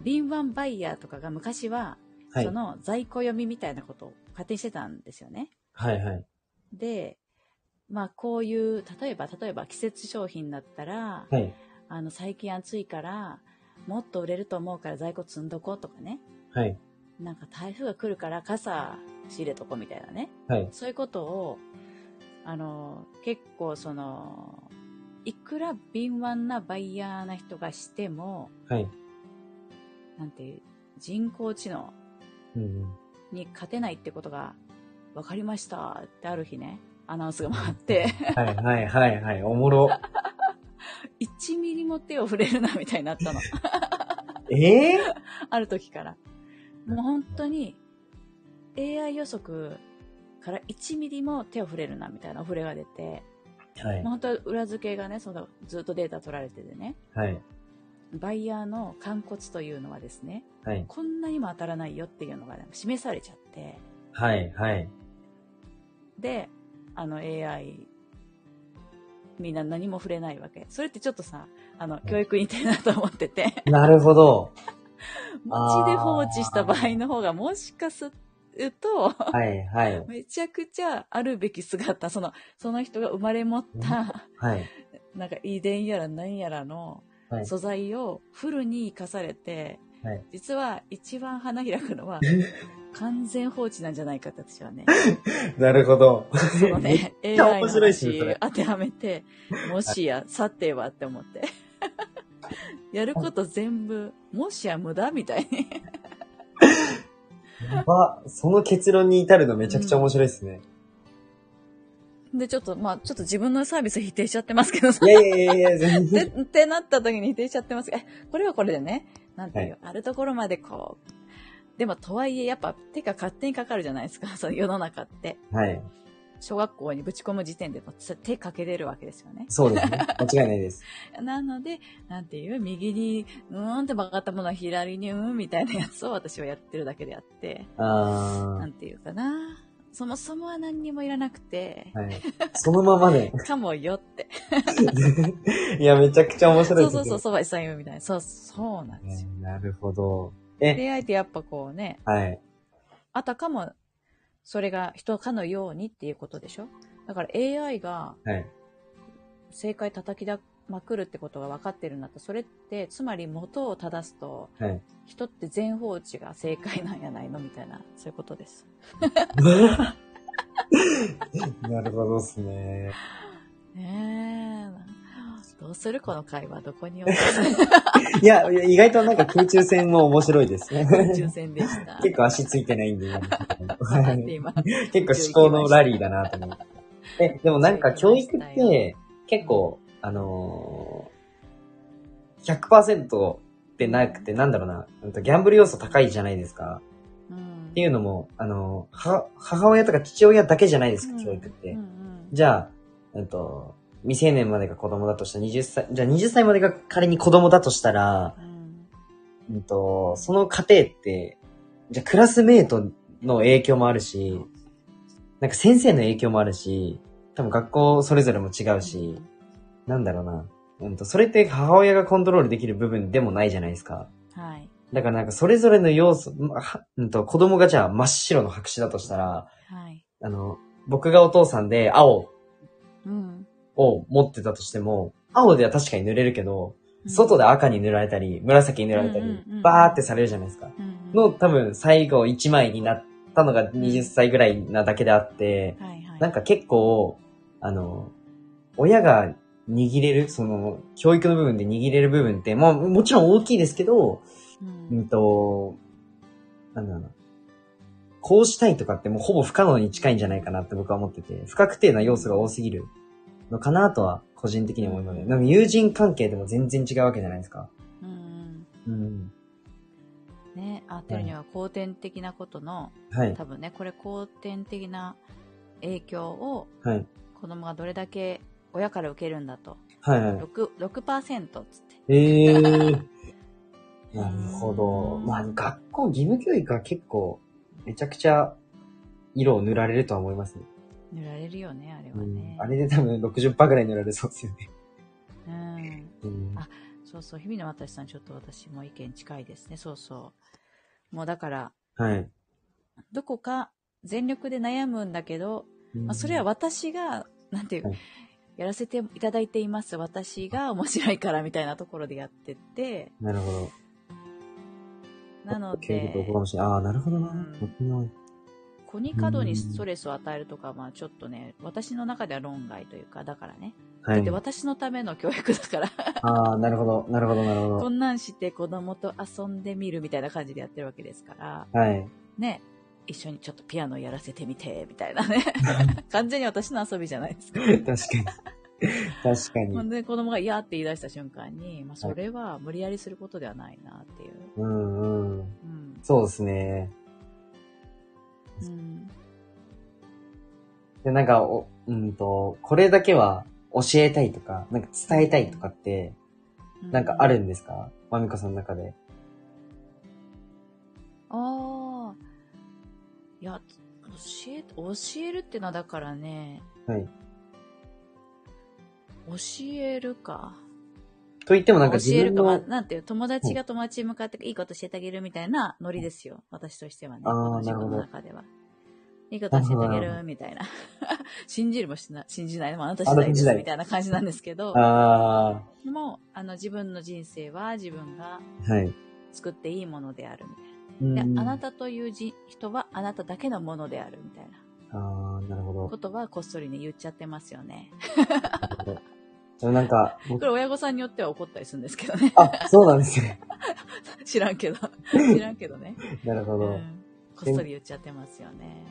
敏腕バイヤーとかが昔は、はいそ。の在庫読みみたいなことを勝手にしてたんですよね。はい、はい。で、まあこういう、例えば、例えば季節商品だったら、はい。あの、最近暑いから、もっと売れると思うから在庫積んどこうとかね。はい。なんか台風が来るから傘仕入れとこうみたいなね。はい。そういうことを、あの、結構その、いくら敏腕なバイヤーな人がしても、はい。なんて人工知能。に勝てないってことが分かりましたってある日ね、アナウンスが回って、はい、はい、はい、はい。おもろ。1ミリも手を触れるなみたいになったの。ええある時から。もう本当に AI 予測から1ミリも手を触れるなみたいなお触れが出て、はいもう。本当は裏付けがね、そのずっとデータ取られててね、はい。バイヤーの肝骨というのはですね、はい。こんなにも当たらないよっていうのが、ね、示されちゃって、はい、はい。で、あの AI、みんな何も触れないわけ。それってちょっとさ、あの、教育に似てるなと思ってて、なるほど。街で放置した場合の方がもしかすると、はい、はい。めちゃくちゃあるべき姿、その、その人が生まれ持った、はい。なんか遺伝やら何やらのはい。素材をフルに生かされて、はい実は一番花開くのは 完全放置なんじゃないかって私はね、なるほど。そのね、AI の話当てはめて、もしや、さてはって思って。やること全部、もしや無駄みたいに。やば。その結論に至るのめちゃくちゃ面白いですね。で、ちょっと、まあ、ちょっと自分のサービス否定しちゃってますけどさ。いやいやいや全で、然。ってなった時に否定しちゃってますえ、これはこれでね、なんていう、はいあるところまでこう、でもとはいえ、やっぱ手が勝手にかかるじゃないですか、その世の中って。はい。小学校にぶち込む時点でもう手かけれるわけですよね。そうですね。間違いないです。なので、なんていう、右に、うーんって曲がったものは左に、うーんみたいなやつを私はやってるだけであって、あなんていうかな。そもそもは何にもいらなくてー。、はい。そのままで。かもよって。いや、めちゃくちゃ面白いそうそうそう、そばさん言うみたいな。そう、そうなんですよ。ねなるほど。え、恋愛ってやっぱこうね、はい。あたかも、それが人かのようにっていうことでしょだから AI がはい。正解叩きだまくるってことが分かってるんだったら、それって、つまり元を正すと、はい。人って全放置が正解なんやないのみたいな、そういうことです。なるほどですね。ねえ。どうするこの会話、どこに いや、いや意外となんか空中戦も面白いですね。抽選でした。結構足ついてないんで今、結構思考のラリーだなと思って。え、でもなんか教育って結構、あのー、100%ってなくて、なんだろうな、うんとギャンブル要素高いじゃないですか。うん、っていうのも、あのー、は、母親とか父親だけじゃないですか、教育って。うんうん。じゃあ、うんと、未成年までが子供だとしたら20歳、じゃあ20歳までが仮に子供だとしたら、うん。うんと、その過程って、じゃあクラスメイトの影響もあるし、なんか先生の影響もあるし、多分学校それぞれも違うし、なんだろうな。うんと、それって母親がコントロールできる部分でもないじゃないですか。はい。だからなんかそれぞれの要素、まはうんと、子供がじゃあ真っ白の白紙だとしたら、はい。あの、僕がお父さんで青うん。を持ってたとしても、青では確かに塗れるけど、外で赤に塗られたり、紫に塗られたりうんうんうん、バーってされるじゃないですか。うん、の多分最後1枚になったのが20歳ぐらいなだけであって、はいはい。なんか結構、あの、親が握れる、その、教育の部分で握れる部分って、まあもちろん大きいですけど、うん、うんと、なんだろうな。こうしたいとかってもうほぼ不可能に近いんじゃないかなって僕は思ってて、不確定な要素が多すぎるのかなとは個人的に思いますね。なんか友人関係でも全然違うわけじゃないですか。うんうん。うん。ね、あてるには後天的なことの、はい。多分ね、これ後天的な影響をはい。子供がどれだけ親から受けるんだと。はいはい。6、6%っつって。ええー。なるほど。まあ、学校義務教育は結構、めちゃくちゃ色を塗られるとは思いますね。塗られるよね、あれはうんね。あれで多分60%ぐらい塗られそうですよね。うん。うんあそうそう、日々の私さん、ちょっと私も意見近いですね。そうそう。もうだから、はい。どこか全力で悩むんだけど、まあ、それは私が、なんていう、はいやらせていただいています。私が面白いからみたいなところでやってて、なるほど。なので。ああ、なるほどな。うん僕の子に過度にストレスを与えるとか、まあちょっとね、私の中では論外というか、だからね。はいだって。私のための教育だから、ああ、なるほど、なるほど、なるほど。こんなんして子供と遊んでみるみたいな感じでやってるわけですから、はい。ね、一緒にちょっとピアノやらせてみて、みたいなね。完全に私の遊びじゃないですか。確かに。確かに。ほんで子供が嫌って言い出した瞬間に、まあ、それは無理やりすることではないなっていう。うんうん。うん。そうですね。うん。で、なんか、お、うんと、これだけは教えたいとか、なんか伝えたいとかって、なんかあるんですか？まみこさんの中で。ああ。いや、教え、教えるってのはだからね、はい。教えるか。と言ってもなんか自教えるか、まあ、分の、なんていう、友達が友達に向かっていいこと教えてあげるみたいなノリですよ。私としてはね。あー私のなるほど中では。いいこと教えてあげなるみたいな。信じるもしな、信じないのもあなた次第ですあなた次第みたいな感じなんですけど、あでも、あの、自分の人生は自分があ、はい。作っていいものであるみたいで、あなたというじ人はあなただけのものであるみたいなああ、なるほど。ことはこっそりね、言っちゃってますよね。なるほどでもなんか、僕これ親御さんによっては怒ったりするんですけどね。あ、そうなんですね。知らんけど。知らんけどね。なるほど。うんこっそり言っちゃってますよね。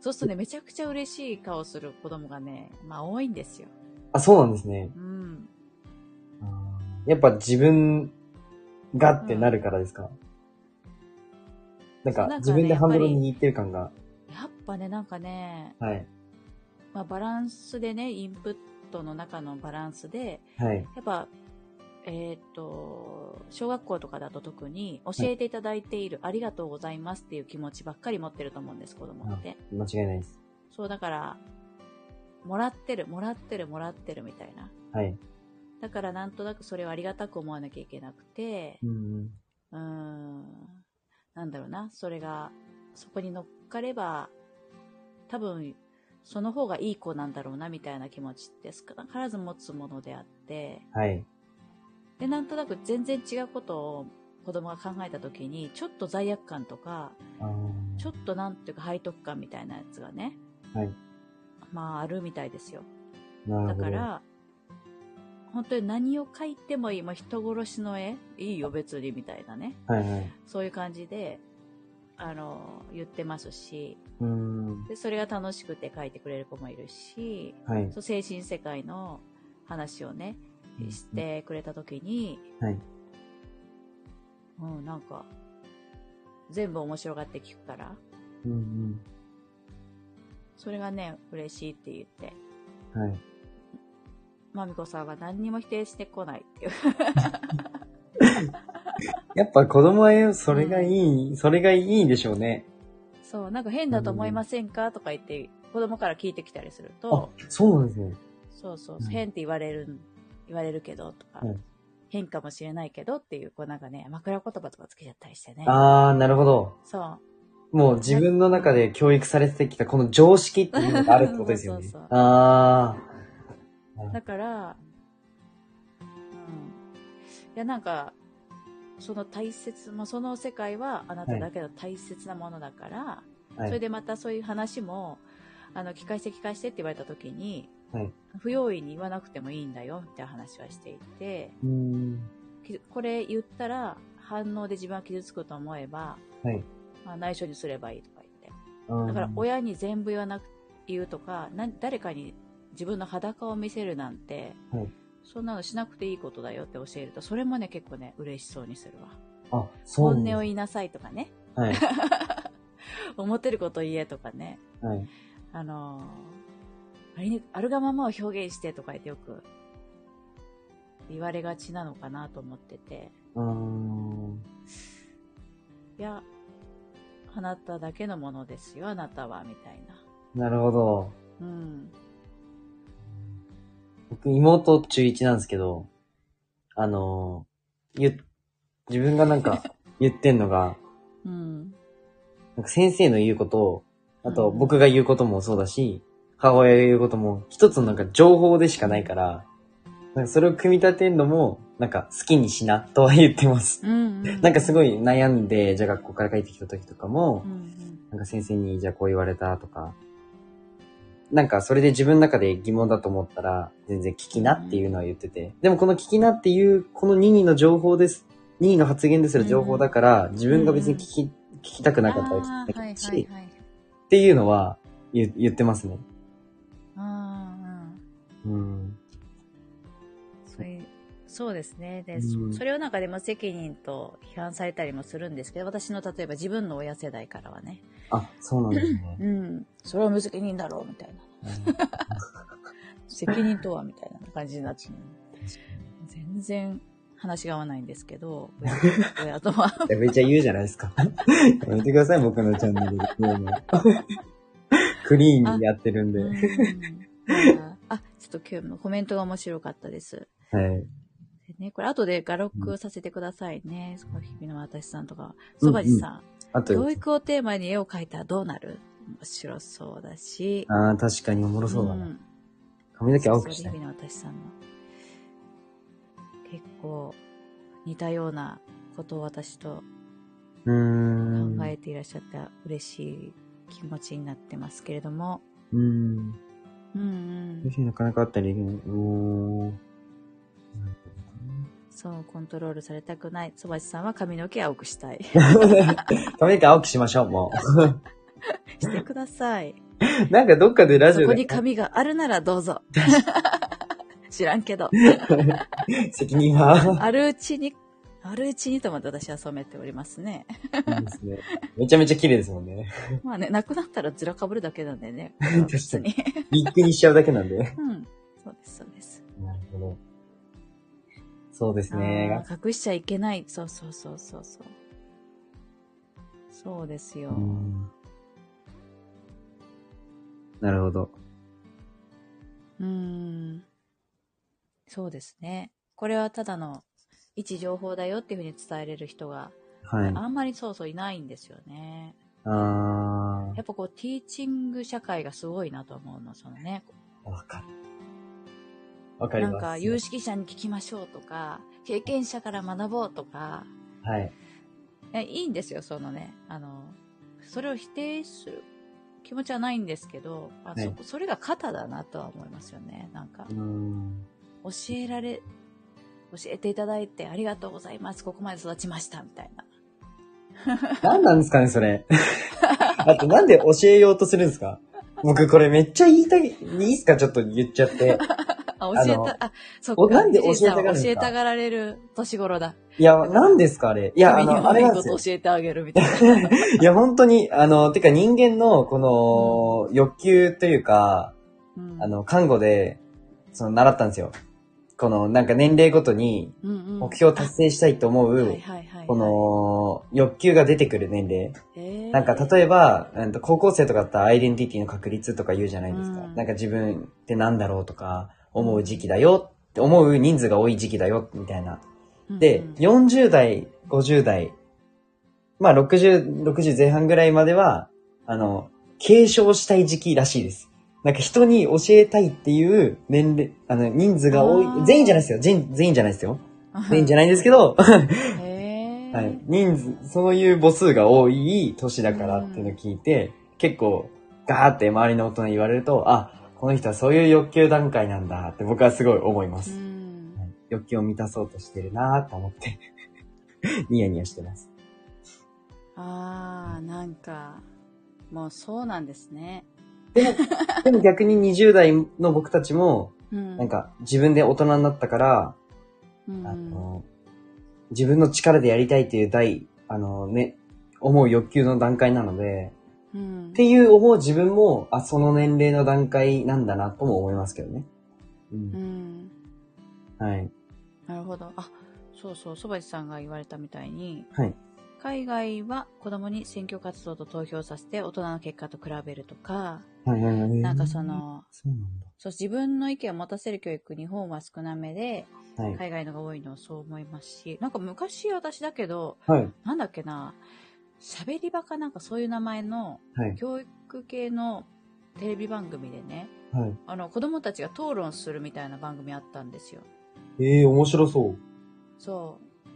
そうするとね、めちゃくちゃ嬉しい顔する子供がね、まあ多いんですよ。あ、そうなんですね。うん。やっぱ自分がってなるからですか、なんなんかね自分でハンドル握ってる感が。やっぱね、なんかね、はい。まあバランスでね、インプットの中のバランスで、はい。やっぱ、えっ、と、小学校とかだと特に教えていただいている、ありがとうございますっていう気持ちばっかり持ってると思うんです、子供って。間違いないです。そう、だから、もらってる、もらってる、もらってるみたいな。はい。だからなんとなくそれをありがたく思わなきゃいけなくて、うんうん。なんだろうな、それが、そこに乗っかれば、多分、その方がいい子なんだろうな、みたいな気持ちって少なからず持つものであって、はい。で、なんとなく全然違うことを子供が考えた時に、ちょっと罪悪感とか、ちょっとなんていうか背徳感みたいなやつがね、はい。まああるみたいですよ。なるほど。だから、本当に何を描いてもいい、まあ、人殺しの絵？いいよ別にみたいなね。はいはい。そういう感じで、あの、言ってますし、うーん。で、それが楽しくて描いてくれる子もいるし、はい。そう精神世界の話をね、うんしてくれた時に、はい。うん、なんか、全部面白がって聞くから、うんうん。それがね、嬉しいって言って、はい。まみこさんは何にも否定してこないっていう。やっぱ子供はそれがいい、それがいいんでしょうね。そう、なんか変だと思いませんかとか言って、子供から聞いてきたりするあと、、そうなんですね。そうそう、うん変って言われる、言われるけど、とか、うん変かもしれないけどっていう、こうなんかね、枕言葉とかつけちゃったりしてね。あー、なるほど。そう。もう自分の中で教育されてきたこの常識っていうのがあるってことですよね そうそうそう。あだから、うん。いや、なんか、その大切、まあ、その世界はあなただけの大切なものだから、ー。はい。それでまたそういう話も、あの、聞かして聞かしてって言われた時に、はい。不用意に言わなくてもいいんだよって話はしていて、これ言ったら反応で自分は傷つくと思えば、はい。まあ、内緒にすればいいとか言って。だから親に全部言わなく言うとか、な誰かに自分の裸を見せるなんて、はいそんなのしなくていいことだよって教えると、それもね、結構ね、嬉しそうにするわ。あ、そう本音を言いなさいとかね、はい。思ってること言えとかね、はい。あのーありねあるがままを表現してとか言ってよく言われがちなのかなと思ってて、うーん。いや、あなただけのものですよ、あなたは、みたいな。なるほど。うん。僕、妹中1なんですけど、あのー、ゆ、自分がなんか 言ってんのが、うん。なんか先生の言うことを、あとうん僕が言うこともそうだし、母親が言うことも、一つのなんか情報でしかないから、なんかそれを組み立てるのも、なんか好きにしなとは言ってます。うん、うん。なんかすごい悩んで、じゃあ学校から帰ってきた時とかもう、ん、なんか先生にじゃあこう言われたとか、なんかそれで自分の中で疑問だと思ったら、全然聞きなっていうのは言ってて。でもこの聞きなっていう、この任意の情報です。任意の発言ですら情報だから、自分が別に聞き、聞きたくなかったら聞きたし、はいはい。っていうのは言言ってますね。ああ、うん。そういう、そうですね。で、うんそれをなんかでも責任と批判されたりもするんですけど、私の例えば自分の親世代からはね、あ、そうなんですね。うん、それは無責任だろう、みたいな。責任とは、みたいな感じになって、全然話が合わないんですけど、親 親とは。めっちゃ言うじゃないですか。やめてください、僕のチャンネルで。クリーンにやってるんで。うんあ、ちょっと今日のコメントが面白かったです。はい。でね、これ後で画録させてくださいね。その日々の私さんとか。うんそばじさん,、あと、教育をテーマに絵を描いたらどうなる？面白そうだし。ああ、確かにおもろそうだな。ん髪の毛青くしたい。そう日々の私さんの。結構似たようなことを私と。考えていらっしゃって嬉しい気持ちになってますけれども。うん。うんうん先。生なかなかあったり、おー。そう、コントロールされたくない。そばじさんは髪の毛青くしたい。髪の毛青くしましょう、もう。してください。なんかどっかでラジオでそこに紙があるならどうぞ。知らんけど。責任は、あるうちに、あるうちにと思って私は染めておりますね。いいですね。めちゃめちゃ綺麗ですもんね。まあね、なくなったらずらかぶるだけなんでね。確かに。ビッグにしちゃうだけなんで。うん。そうです、そうです。なるほど。そうですね。隠しちゃいけない。そうそうそうそうそう。そうですよ。うんなるほど。うーん。そうですね。これはただの一情報だよっていうふうに伝えれる人が、はい。あんまりそうそういないんですよね。あやっぱこう、ティーチング社会がすごいなと思うの、そのね。ー、わかる。わかります。なんか、有識者に聞きましょうとか、経験者から学ぼうとか、はい。いやいいんですよ、そのね。あの、それを否定する気持ちはないんですけど、あはいそそれが肩だなとは思いますよね。なんかう、ん。教えられ、教えていただいてありがとうございます。ここまで育ちました。みたいな。何なんですかね、それ。あと、なんで教えようとするんですか？僕、これめっちゃ言いたい、いいっすか？ちょっと言っちゃって。あ、教えた、あ、そっか。おなんで教えたがるんですか？教えたがられる年頃だ。いや、何ですかあれ？いや、あの、あれなんですよ。教えてあげるみたいな。いや、本当に、あの、てか人間の、この、欲求というか、うんあの、看護で、その、習ったんですよ。この、なんか年齢ごとに、目標を達成したいと思う。この、欲求が出てくる年齢。なんか、例えば、うんと高校生とかだったらアイデンティティの確率とか言うじゃないですか。うんなんか自分ってなんだろうとか、思う時期だよって思う人数が多い時期だよ、みたいな。で、うんうん40代、50代、まあ60、60前半ぐらいまでは、あの、継承したい時期らしいです。なんか人に教えたいっていう年齢、あの、人数が多い全員じゃないですよ。全全員じゃないですよ。全員じゃない。んですけど、はい。人数、そういう母数が多い年だからっていうのを聞いて、結構、ガーって周りの大人に言われると、あ、この人はそういう欲求段階なんだって僕はすごい思いまうす。んはい欲求を満たそうとしてるなーと思って、ニヤニヤしてます。あー、なんか、もうそうなんですね。でも逆に20代の僕たちも、うん。なんか自分で大人になったから、うん、あの、自分の力でやりたいっていう大、あのね、思う欲求の段階なので、うんっていう思う自分も、あ、その年齢の段階なんだなとも思いますけどね。う。うんん。はい。なるほど。あ、そうそう、そばじさんが言われたみたいに、はい。海外は子供に選挙活動と投票させて大人の結果と比べるとか、はいはいはい。なんかそ、の、そうなんそう自分の意見を持たせる教育、日本は少なめで、だ。はい。海外のが多いのはそう思いますし、なんか昔私だけど、はい。なんだっけな、喋り場かなんかそういう名前のはい。教育系のテレビ番組でね、はい。あの子供たちが討論するみたいな番組あったんですよ。ええー、面白そう。そう。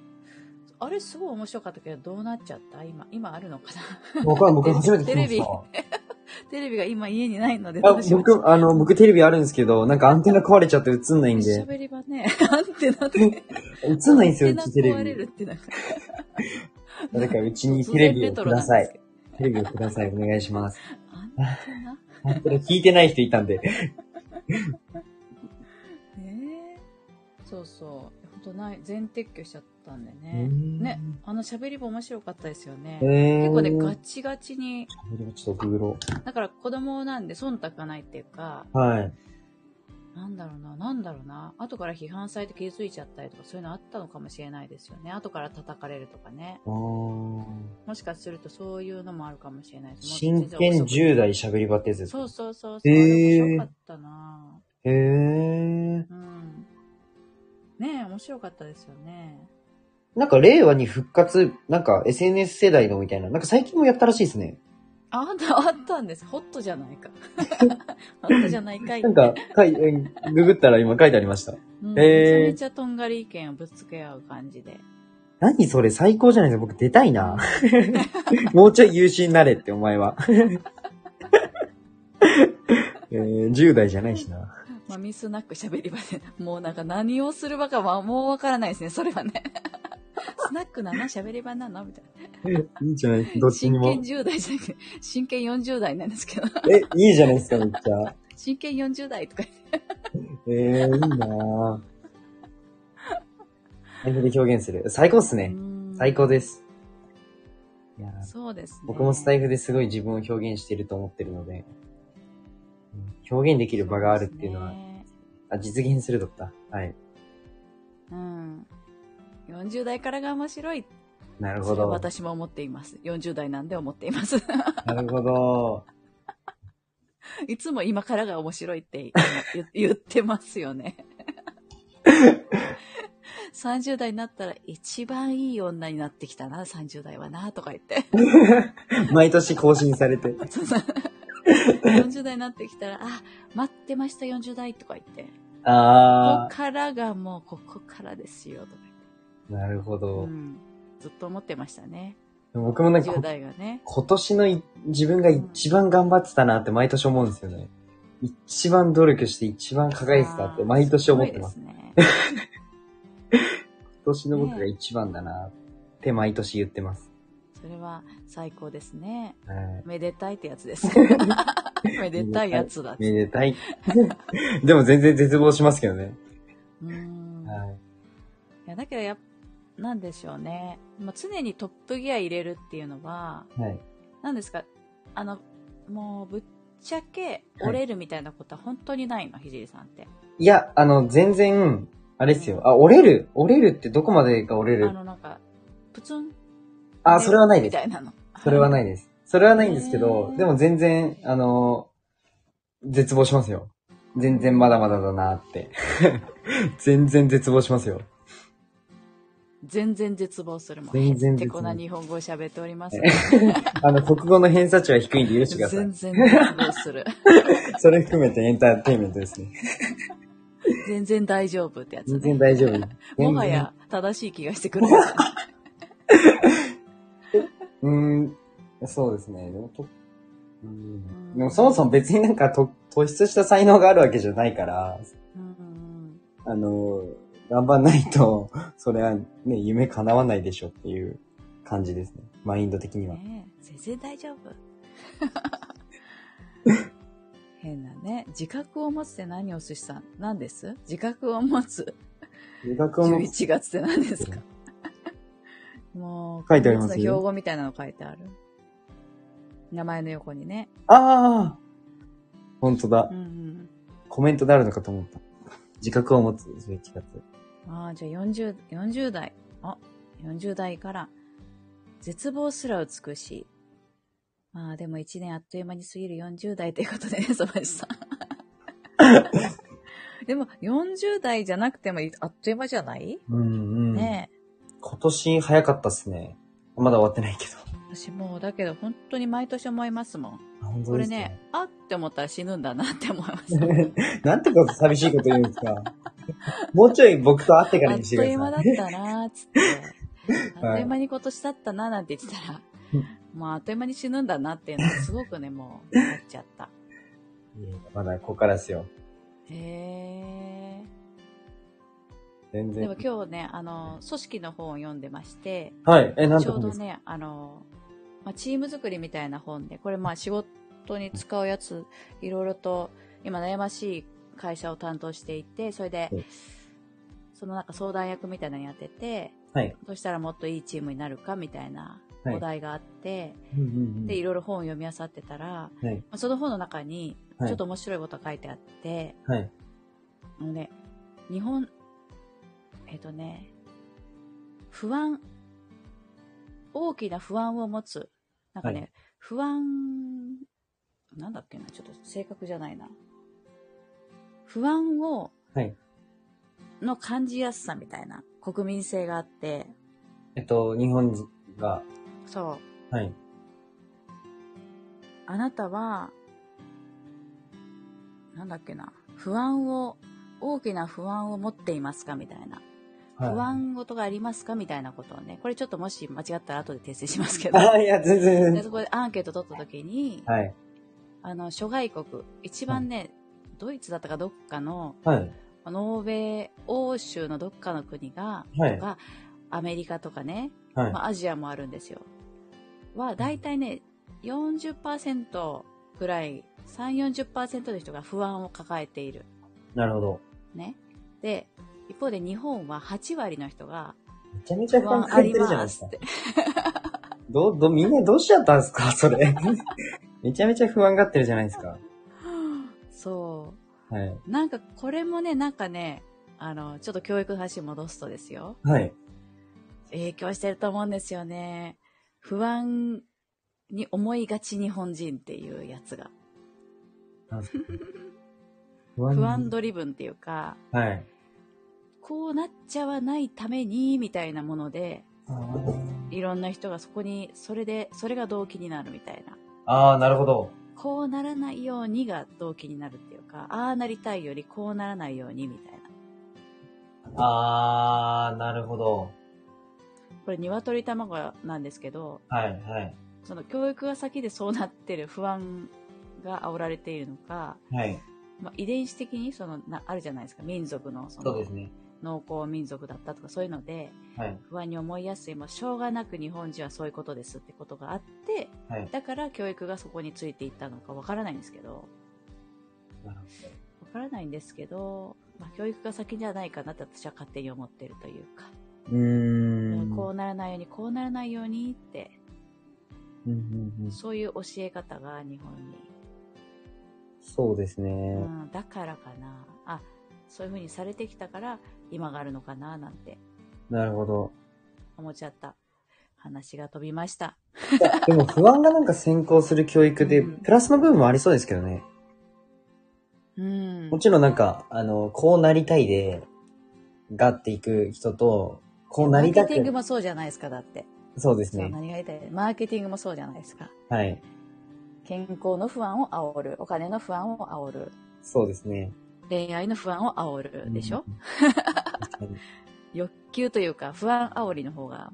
あれすごい面白かったけど、どうなっちゃった？今、今あるのかな？僕は僕初めて テレビした。テレビが今家にないのであ僕、あの、僕テレビあるんですけど、なんかアンテナ壊れちゃって映んないんで、喋り場ね、アンテナって。映んないんですよ、テナうちテレ壊れるビ。ってなんか。誰かうちに突テレビをください。テレビをください。お願いします。聞いてない人いたんで。ね えそうそう。本当ない、全撤去しちゃったんでうね。んね、あの喋り場面白かったですよね。えー、結構ね、ガチガチに、ちょっとグロ。だから子供なんで忖度がないっていうか、はい。なんだろうな、なんだろうな。後から批判されて傷ついちゃったりとか、そういうのあったのかもしれないですよね。後から叩かれるとかね。もしかするとそういうのもあるかもしれないです。真剣遅く10代喋り場ってやつですか？そうそうそうそう。へー面白かったなへえ。うん。ねえ、面白かったですよね。なんか令和に復活、なんか SNS 世代のみたいな、なんか最近もやったらしいですね。ああった、あったんです。ホットじゃないか。ホットじゃないかい。なんか、かい、えググったら今書いてありました。うん、へーめちゃめちゃとんがり意見をぶつけ合う感じで。何それ最高じゃないですか。僕出たいな。もうちょい優秀になれって、お前は。えー、10代じゃないしな。まあ、ミスなく喋り場で、もうなんか何をする場かはもうわからないですね、それはね。スナックなの喋り場なの？みたいな。いいじゃない？どっちにも。真剣10代じゃなくて、真剣40代なんですけど。え、いいじゃないですか、めっちゃ。真剣40代とか言って。えー、いいなぁ。財布で表現する。最高っすね。うん最高です。いやーそうですね。僕もスタイフですごい自分を表現してると思ってるので、うん表現できる場があるっていうのは、ねあ、実現するだった。はい。うん。40代からが面白い。なるほど。私も思っています。40代なんで思っています。なるほど。いつも今からが面白いって言 言ってますよね。30代になったら一番いい女になってきたな、30代はな、とか言って。毎年更新されて。そうそう40代になってきたら、あ、待ってました、40代とか言って。こあこからがもう、ここからですよ、とかー、なるほ。どう。ん。ずっと思ってましたね。僕もなんか10こ、代がね。今年のい自分が一番頑張ってたなって毎年思うんですよね。一番努力して一番輝いてたって毎年思ってます。すね。今年の僕が一番だなって毎年言ってます。それは最高ですね。はいめでたいってやつです。めでたいやつだ。めでたい。でも全然絶望しますけどね。うーん。はい。いやだけどやっなんでしょうね。まあ、常にトップギア入れるっていうのは、はい。何ですかあの、もうぶっちゃけ折れるみたいなことは本当にないの、ひじりさんって。いや、あの、全然、あれですよ。あ、折れる折れるってどこまでが折れあるのなんか、プツン？あ、それはないです。みたいなの。それはないです。それはないんですけどでも全然、あの、絶望しますよ。全然まだまだだなって。全然絶望しますよ。全然絶望するもん。全然絶望てこな日本語を喋っております、あの、国語の偏差値は低いんで許してくださ全い。然絶望する。それ含めてエンターテインメントですね。全然大丈夫ってやつ全然ね。大丈夫。もはや正しい気がしてくる。うーん、そうですね。でもとうんでもそもそも別になんかと突出した才能があるわけじゃないから、うんうんあの、頑張んないと、それはね、夢叶わないでしょっていう感じですね。マインド的には。ねえ全然大丈夫。変なね。自覚を持つって何をすしさん何です？自覚を持つ留学を持つ11月って何ですか？もう、書いてあります標語みたいなの書いてある。名前の横にね。ああ本当だうん。うん。コメントであるのかと思った。自覚を持つ、11月。ああ、じゃあ40、40代。あ、40代から、絶望すら美しい。まあでも1年あっという間に過ぎる40代ということでね、そばじさん。でも40代じゃなくてもあっという間じゃない、うんうん。ねえ。今年早かったっすね。まだ終わってないけど。私もう、だけど本当に毎年思いますもん。これね、あって思ったら死ぬんだなって思います。なんてこと寂しいこと言うんですか。もうちょい僕と会ってからあっにしてという間だっください。たなーっつって。あっという間に今年だったなーなんて言ってたら、もうあっという間に死ぬんだなっていうのがすごくね、もう、思っちゃった。いやまだここからですよ。へー。全然でも。今日ね、あの、組織の本を読んでまして、はい。え、なんちょうどね、あの、まあ、チーム作りみたいな本で、これまあ仕事に使うやつ、いろいろと、今悩ましい会社を担当していて、それでうん、そのなんか相談役みたいなのやってて、はい。どうしたらもっといいチームになるかみたいなはいお題があって、うんうんうんで、いろいろ本を読み漁ってたら、はい。まあその本の中に、はいちょっと面白いことが書いてあって、はい。あのね、日本、えっ、とね、不安、大きな不安を持つ。なんかね、は不安、なんだっけな、ちょっと正確じゃないな。不安を、はい。の感じやすさみたいな国民性があって、えっと、日本人が、そう、はい。あなたは、なんだっけな、不安を、大きな不安を持っていますかみたいな。はい不安事がありますかみたいなことをね、これちょっともし間違ったら後で訂正しますけど、あ、いや、全然で。そこでアンケート取った時に、はい。あの、諸外国、一番ね、ドイツだったかどっかの、はい。ノーベイ欧州のどっかの国が、はいがアメリカとかね、はい。まあ、アジアもあるんですよ。は、だいたいね、40%ぐらい、3、40%の人が不安を抱えている。なるほど。ね。で、一方で日本は8割の人がめちゃめちゃ不不安抱えてるじゃないですか。ど、ど、みんなどうしちゃったんですか？それ。めちゃめちゃ不安がってるじゃないですか。そはい。う。なんかこれもね、なんかね、あの、ちょっと教育の話に戻すとですよ。はい。影響してると思うんですよね。不安に思いがち日本人っていうやつが。不安不安ドリブンっていうか、はい。こうなっちゃわないために、みたいなもので、いろんな人がそこに、それで、それが動機になるみたいな。あー、なるほど。こうならないようにが動機になるっていうか、ああなりたいよりこうならないようにみたいな。あー、なるほど。これ鶏卵なんですけど、はい、はい。その教育が先でそうなってる不安が煽られているのか、はい。まあ、遺伝子的にそのなあるじゃないですか民族のそのそうですね。農耕民族だったとかそういうのではい。不安に思いやすい。もうしょうがなく日本人はそういうことですってことがあってはい。だから教育がそこについていったのかわからないんですけど。わからないんですけど、まあ、教育が先じゃないかなって私は勝手に思ってるというか、ど。うーん。こうならないようにこうならないようにって。うんうんうん。そういう教え方が日本に、そうですうね。ん、だからかな。あそういう風にされてきたから今があるのかななんてなるほど。思っちゃった話が飛びましたでも不安がなんか先行する教育で、うんプラスの部分もありそうですけどね。うんもちろんなんか、あの、こうなりたいで、がっていく人と、こうなりたくマーケティングもそうじゃないですかだってそうですね。何が言いたい？マーケティングもそうじゃないですかはい。健康の不安を煽るお金の不安を煽るそうですね。恋愛の不安を煽るでしょ、うん。欲求というか不安煽りの方が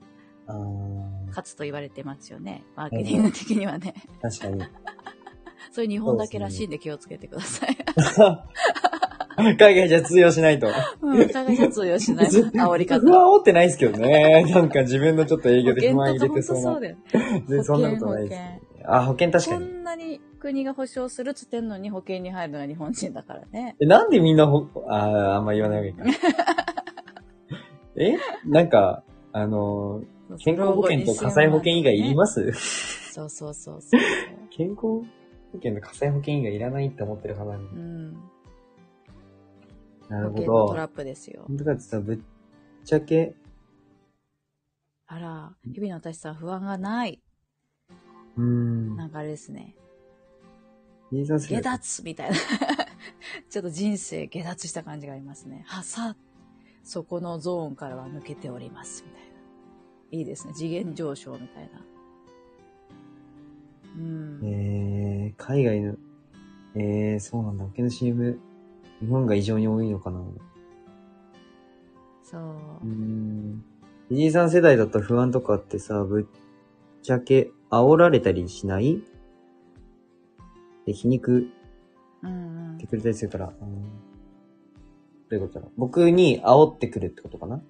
勝つと言われてますよね。マーケティング的にはね。確かに。そういう日本だけらしいんで気をつけてください。海外じゃ通用しないと。うん、海外じゃ通用しない。煽り方。不安煽ってないですけどね。なんか自分のちょっと営業で不安入れて本そうな。当そうだよ。全然そんなことないです。あ、保険確かこに。んなに国が保証するっつってんのに保険に入るのが日本人だからね。えなんでみんなほ、あーあんま言わない方がいいかな。え？なんか、あのー、健康保険と火災保険以外いります？そうそうそうそう。健康保険と火災保険以外いらないって思ってる派なのに。うん。なるほ保険のトど。ラップですよ。本当かってさ、ぶっちゃけ、あら、日々の私さん不安がない。うーん。なんかあれですね。下代脱みたいな。ちょっと人生下脱した感じがありますね。はさ、そこのゾーンからは抜けております。みたいな。いいですね。次元上昇みたいな。うん。えー、海外の、えー、そうなんだ。保険の CM、日本が異常に多いのかなそううー。ん。藤井さん世代だと不安とかってさ、ぶっちゃけ煽られたりしない？で、皮肉うんうんって。くれたりするから、うん、どういうことだろう僕に煽ってくるってことかな？あ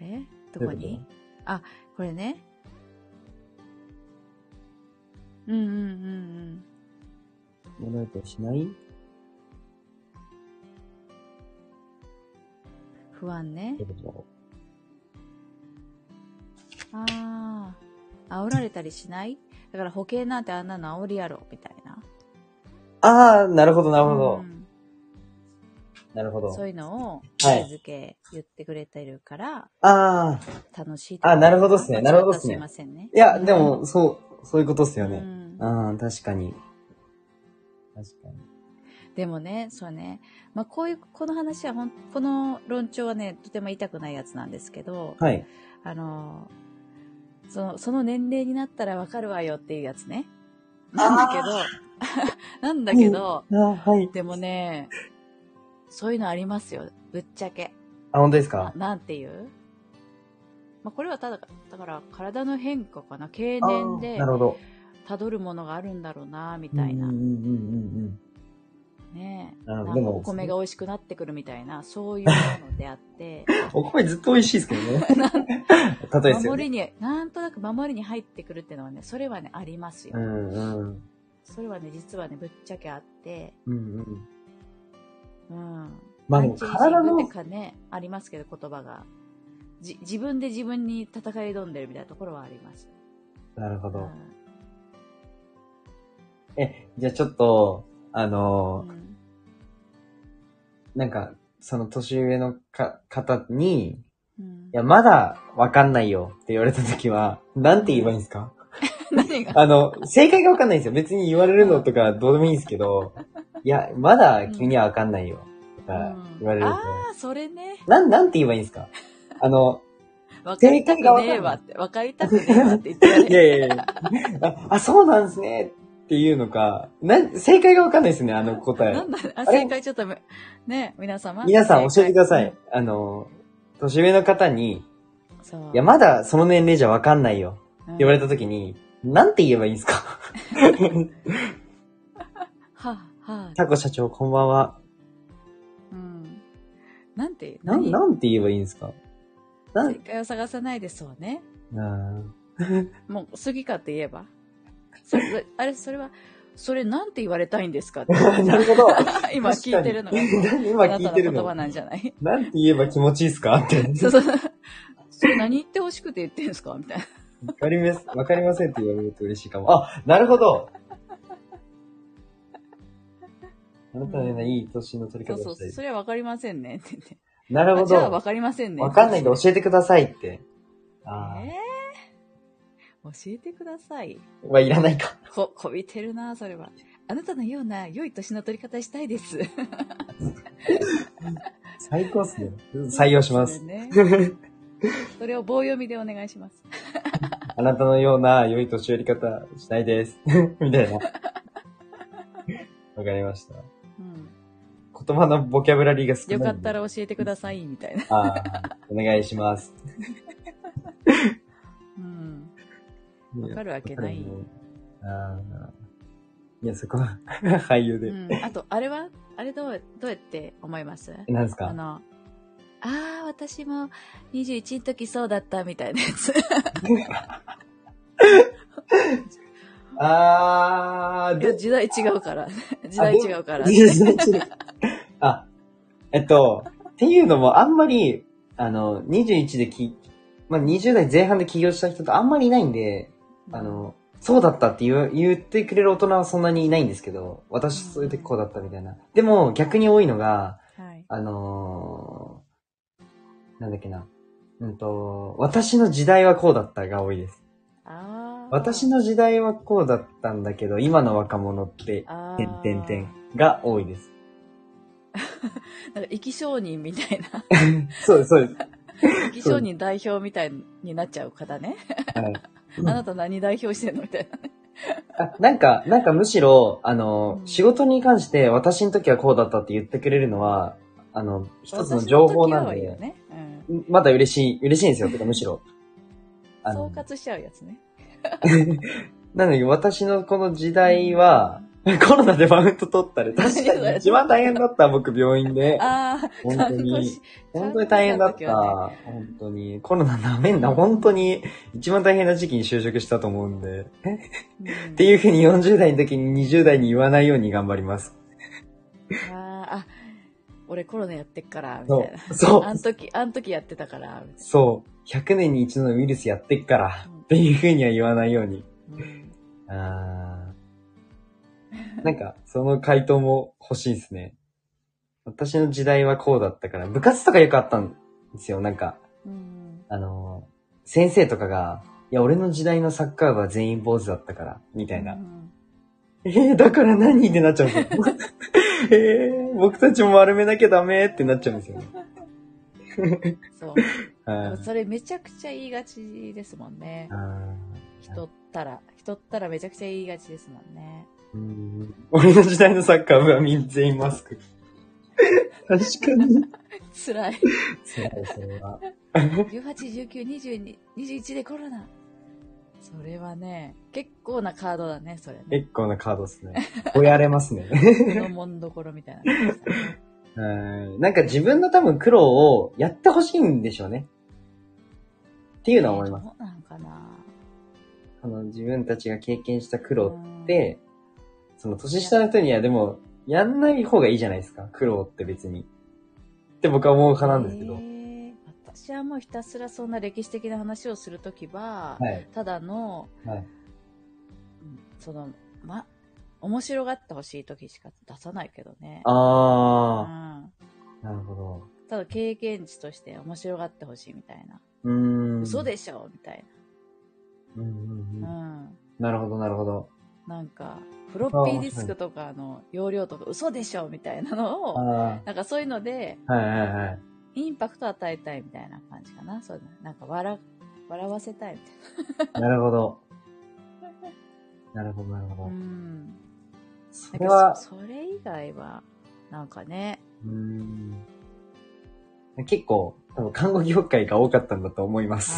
れ？どこに？これね。うんうんうんうん。こと煽られたりしない？不安ねどう。いうことだろああ。煽られたりしない？だから保険なんてあんなの煽りやろ、みたいな。うあー、なるほど、なるほど。うんなるほど。そういうのを、はい付け言ってくれてるから、あー。楽しいあなるほどっすねなるほどっすねすいませんね。いや、でも、そう、そういうことっすようね。んあー、確かに。確かに。でもね、そうね。まあ、こういう、この話はほん、この論調はね、とても言いたくないやつなんですけど、はい。あの、その、その年齢になったらわかるわよっていうやつね。なんだけど、なんだけど、はい。でもね、そういうのありますよ。ぶっちゃけ。あ、本当ですあか？なんていう？まあ、これはただ、だから体の変化かな。経あ年でーなるほど。辿るものがあるんだろうな、みたいな。うんうんうんうんねえ。あなんかでもお米が美味しくなってくるみたいな、そういうものであって、お米ずっと美味しいですけどね。例えですよね。守りに、なんとなく守りに入ってくるっていうのはね、それはね、ありますよ。うんうん。それはね、実はね、ぶっちゃけあって、うんうん。うん。まあでも体のかね、ありますけど、言葉が。じ自分で自分に戦い挑んでるみたいなところはあります。なるほど。うんえ、じゃあちょっと、あのーうんなんか、その年上のか方に、うんいや、まだわかんないよって言われたときは、なんて言えばいいんですか？何が？あの、正解がわかんないんですよ。別に言われるのとかどうでもいいんですけど、いや、まだ君にはわかんないよ。とか言われると、ああ、それね。なん、なんて言えばいいんですか？あの、分かりたくねえわって、分かりたくねえわって言っていね。やいやいやあ、あ、そうなんですねっていうのか、なん、正解がわかんないですね、あの答えな。んだ、あ、正解ちょっとめ、ね、皆様。皆さん教えてください正。あの、年上の方に、解。そう。いや、まだその年齢じゃわかんないようんって言われたときに、なんて言えばいいんですか？は、は、タコ社長、こんばんは。うん。なんて、なん、何？なんて言えばいいんですか？なん？正、解を探さないでそうね。あ もう、好きかって言えば。それ、あれ、それは、それなんて言われたいんですかって。ー なるほど。今聞いてるのが、今あな聞いてるの言葉。なんじゃないなんて言えば気持ちいいですか？って。そうそう。それ何言ってほしくて言ってんすか？みたいな。わかります、わかりませんって言われると嬉しいかも。あ、なるほど。あなたのようないい年の取りそうそう方をしたい。それはわかりませんねって言って。なるほあじゃあわど。かりませんね。わかんないんで教えてくださいって。あえー、教えてください。あ。はいらないか。こ、こびてるな、それは。あなたのような良い年の取り方したいです。最高っすね。採用しますそ。れね。それを棒読みでお願いします。あなたのような良い年寄り方したいです。みたいな。わかりました。うん。言葉のボキャブラリーが少ない。よかったら教えてください、みたいな。ああ、お願いします。うん。わかるわけない。ああ。いや、そこは 俳優で。うん。あと、あれは？あれどう、どうやって思います？何ですか？あの、ああ、私も21の時そうだったみたいなやつ。あー、いや時代違うから。時代違うから。時代違うあ、えっと、っていうのもあんまり、あの、21でき、まあ、20代前半で起業した人ってあんまりいないんで、あの、そうだったって言う言ってくれる大人はそんなにいないんですけど、私そういう時こうだったみたいな。でも逆に多いのが、はい。あのー、なんだっけな。うんと、私の時代はこうだったが多いです。私の時代はこうだったんだけど、今の若者って、あてんてんてんが多いです。なんか、生き証人みたいな。そうです、そうです。生き証人代表みたいになっちゃう方ね。はい。あなた何代表してんのみたいな。あなんか、なんかむしろ、あの、うん仕事に関して私の時はこうだったって言ってくれるのは、あの、一つの情報なんで、ね。うん。まだ嬉しい、嬉しいんですよ。てかむしろ。総括しちゃうやつね。なのに私のこの時代は、コロナでマウント取ったり、確かに一番大変だった、僕病院で。ああ、本当に本当に大変だった。本当に。コロナなめんな。本当に一番大変な時期に就職したと思うんで。うんっていうふうに40代の時に20代に言わないように頑張ります。あーあ、俺コロナやってっから、みそたいな。う。そうあ。ん時、あん時やってたから、そう。100年に一度のウイルスやってっから。っていうふうには言わないように。あー なんか、その回答も欲しいですね。私の時代はこうだったから、部活とかよくあったんですよ。なんか、うん。あのー先生とかが、いや、俺の時代のサッカー部は全員坊主だったから、みたいな。うんえー、だから何ってなっちゃうんですよ。えー、僕たちも丸めなきゃダメってなっちゃうんですよね。そう。はいそれめちゃくちゃ言いがちですもんね。あ人ったら、人ったらめちゃくちゃ言いがちですもんね。ーうん俺の時代のサッカー部はみんな全員マスク。確かに。辛い。そう、それは。18、19、22、21でコロナ。それはね、結構なカードだね、それね。結構なカードですね。こやれますね。このもんどころみたいななんか自分の多分苦労をやってほしいんでしょうね。っていうのは思います。どうなんかなあの、自分たちが経験した苦労って、その年下の人にはでも、やんない方がいいじゃないですか。苦労って別に。って僕は思う派なんですけど。私はもうひたすらそんな歴史的な話をするときは、はい。ただの、はい。うんその、ま、面白がってほしいときしか出さないけどね。うあん。ー、なるほど。ただ経験値として面白がってほしいみたいな。うーん。嘘でしょみたいうんうんな。うん。うん。なるほど、なるほど。なんか、フロッピーディスクとかの容量とか嘘でしょみたいなのを、あなんかそういうので、あ、はいはいはい。インパクト与えたいみたいな感じかな。そうなんか笑、笑わせたいみたいな るほど。なるほど、なるほな。うど。ん。それは、そそれ以外は、なんかね、うーん。結構、多分看護業界が多かったんだと思います。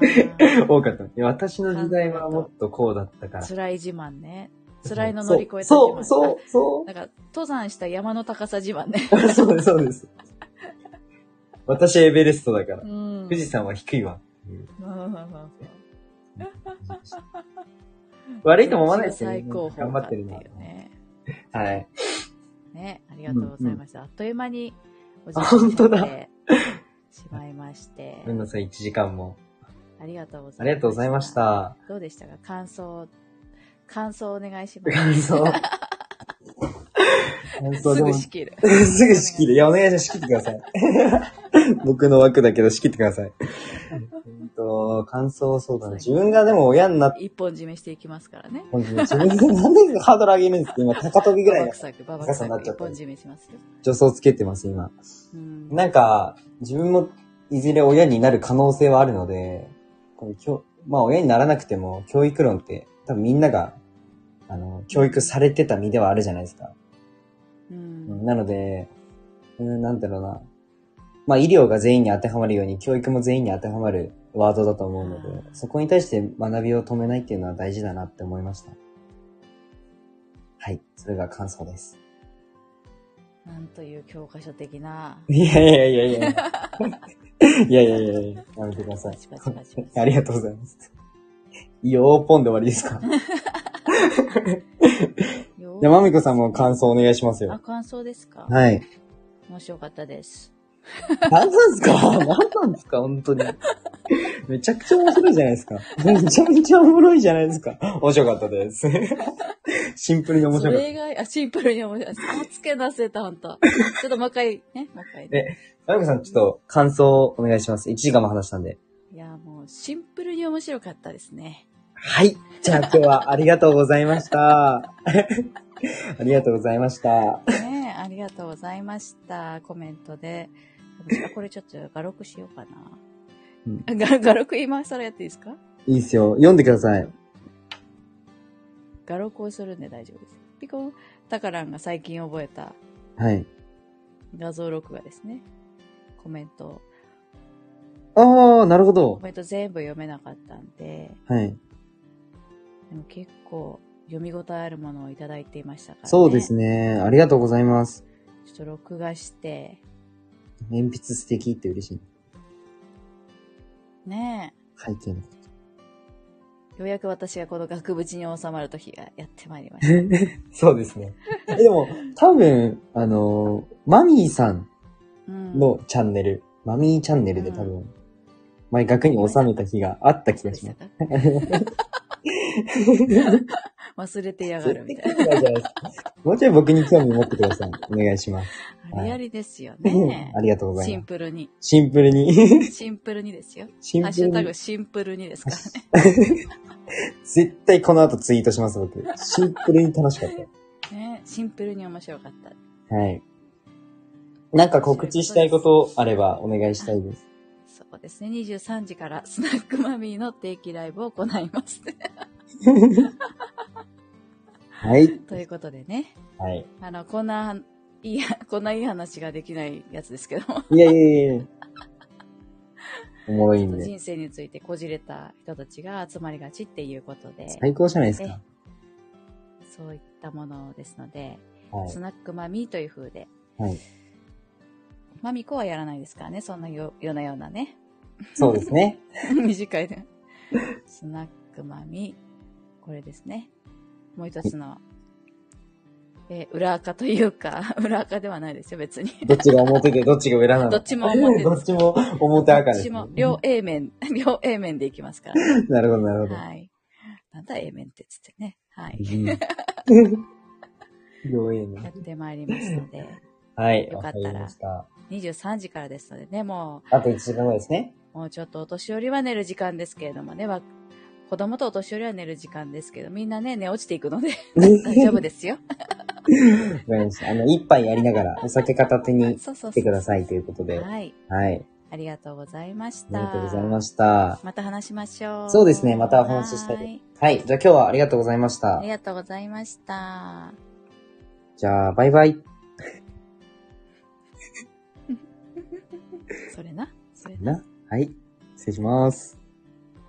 多かった。私の時代はもっとこうだったから。辛い自慢ね。辛いの乗り越えた自慢。そう、そう、そう。なんか、登山した山の高さ自慢ね。そうです、そうです。私エベレストだからう。ん。富士山は低いわ。うんうんうんうん悪いとも思わないですよ最高峰頑張ってるね。はい。ね、ありがとうございました。あっという間にお時あ間てしまいましてごめんなさい、1時間も。ありがとうございました。ありがとうございまし。た。どうでしたか？感想、感想お願いします。感想。感想すぐ仕切る。すぐ仕切る。いや、お願いします。仕切ってください。僕の枠だけど仕切ってください。と、感想そうだな。自分がでも親になって、一本締めしていきますからね。本当に自分でなんでハードル上げるんですか？今、高飛びぐらいのババ臭く、ババ高さになっちゃった一本締めしますよ。助走つけてます、今。うん。なんか、自分もいずれ親になる可能性はあるので、この教まあ親にならなくても教育論って多分みんなが、あの、教育されてた身ではあるじゃないですか。うん。なので、うん、なんだろうな。まあ医療が全員に当てはまるように教育も全員に当てはまるワードだと思うので、うんそこに対して学びを止めないっていうのは大事だなって思いました。はい。それが感想です。なんという教科書的な。いやいやいやいや。いやいやいやいや、やめてくださいありがとうございます。よーポンで終わりですか？よじゃあ、まみこさんも感想お願いしますあ、よ。感想ですか？はい。面白かったです。何なんですか？何なんですか？本当に。めちゃくちゃ面白いじゃないですか。めちゃめちゃおもろいじゃないですか。面白かったです。シンプルに面そ白かっれ以外、あ、シンプルに面白い。差つけ出せた、ほんと。ちょっともう一回、ね、もう一回、ね。た。まみこさん、ちょっと感想お願いします。1時間も話したんで。いや、もう、シンプルに面白かったですね。はい。じゃあ今日はありがとうございました。ありがとうございました。ねありがとうございました。コメントで。私はこれちょっと画録しようかな。が画録今更やっていいですか？いいっすよ。読んでください。画録をするんで大丈夫です。ピコン、タカランが最近覚えたはい。画像録画ですね。コメント。ああ、なるほどコ。メント全部読めなかったんで、はい。でも結構読み応えあるものをいただいていましたからね。そうですね。ありがとうございます。ちょっと録画して、鉛筆素敵って嬉しい。ね背景の。え、ようやく私がこの額縁に収まる時がやってまいりました。そうですね。えでも、多分、あのーマミーさんうん。のチャンネル、マミーチャンネルで多分、前額に収めた日があった気がします。忘れてやがるみたいな。もうちょい僕に興味持ってください。お願いします。ありありですよね あ。りがとうござシンいます。プルに。シンプルに。シンプルにですよ。シンプルにハッシュタグ。シンプルにですからね。絶対この後ツイートします、僕。シンプルに楽しかっねシンプルに面白かった。た。はい。なんか告知したいことあればお願いしたいです。そうですね。23時からスナックマミーの定期ライブを行います。はい。ということでね。はい。あの、こんな、いいや、こんないい話ができないやつですけども。いやいやいや。おもろいんで。人生についてこじれた人たちが集まりがちっていうことで、最高じゃないですか。そういったものですので、はいス。ナックマミーという風で、はい。マミコはやらないですからね、そんなよようなようなね。そうですね。短いね。スナックマミ、これですね。もう一つの、えー裏垢というか、裏垢ではないですよ、別に。どっちが表でどっちが裏なの？どっちも表です どっちも表赤です、どっちも、両 A 面、両 A 面でいきますから。なるほど、なるほど。はい。なんだ A 面ってつってね。はい。うん両 A ね。やってまいりますので、はい、よかったらわかりました。23時からですのでね、もあと1時間後ですね。う、もうちょっとお年寄りは寝る時間ですけれどもね、わ子供とお年寄りは寝る時間ですけど、みんなね、寝落ちていくので、大丈夫ですよ。わかりました。あの、一杯やりながら、お酒片手に。来てくださいということで。はい。はい。あありがとうございました。りがとうございました。また話しましょう。そうですねまたお話ししたいはいはい。じゃあ今日はありがとうございましたあり。がとうございました。じゃあ、バイバイ。それな。それな。な。はい。失礼します。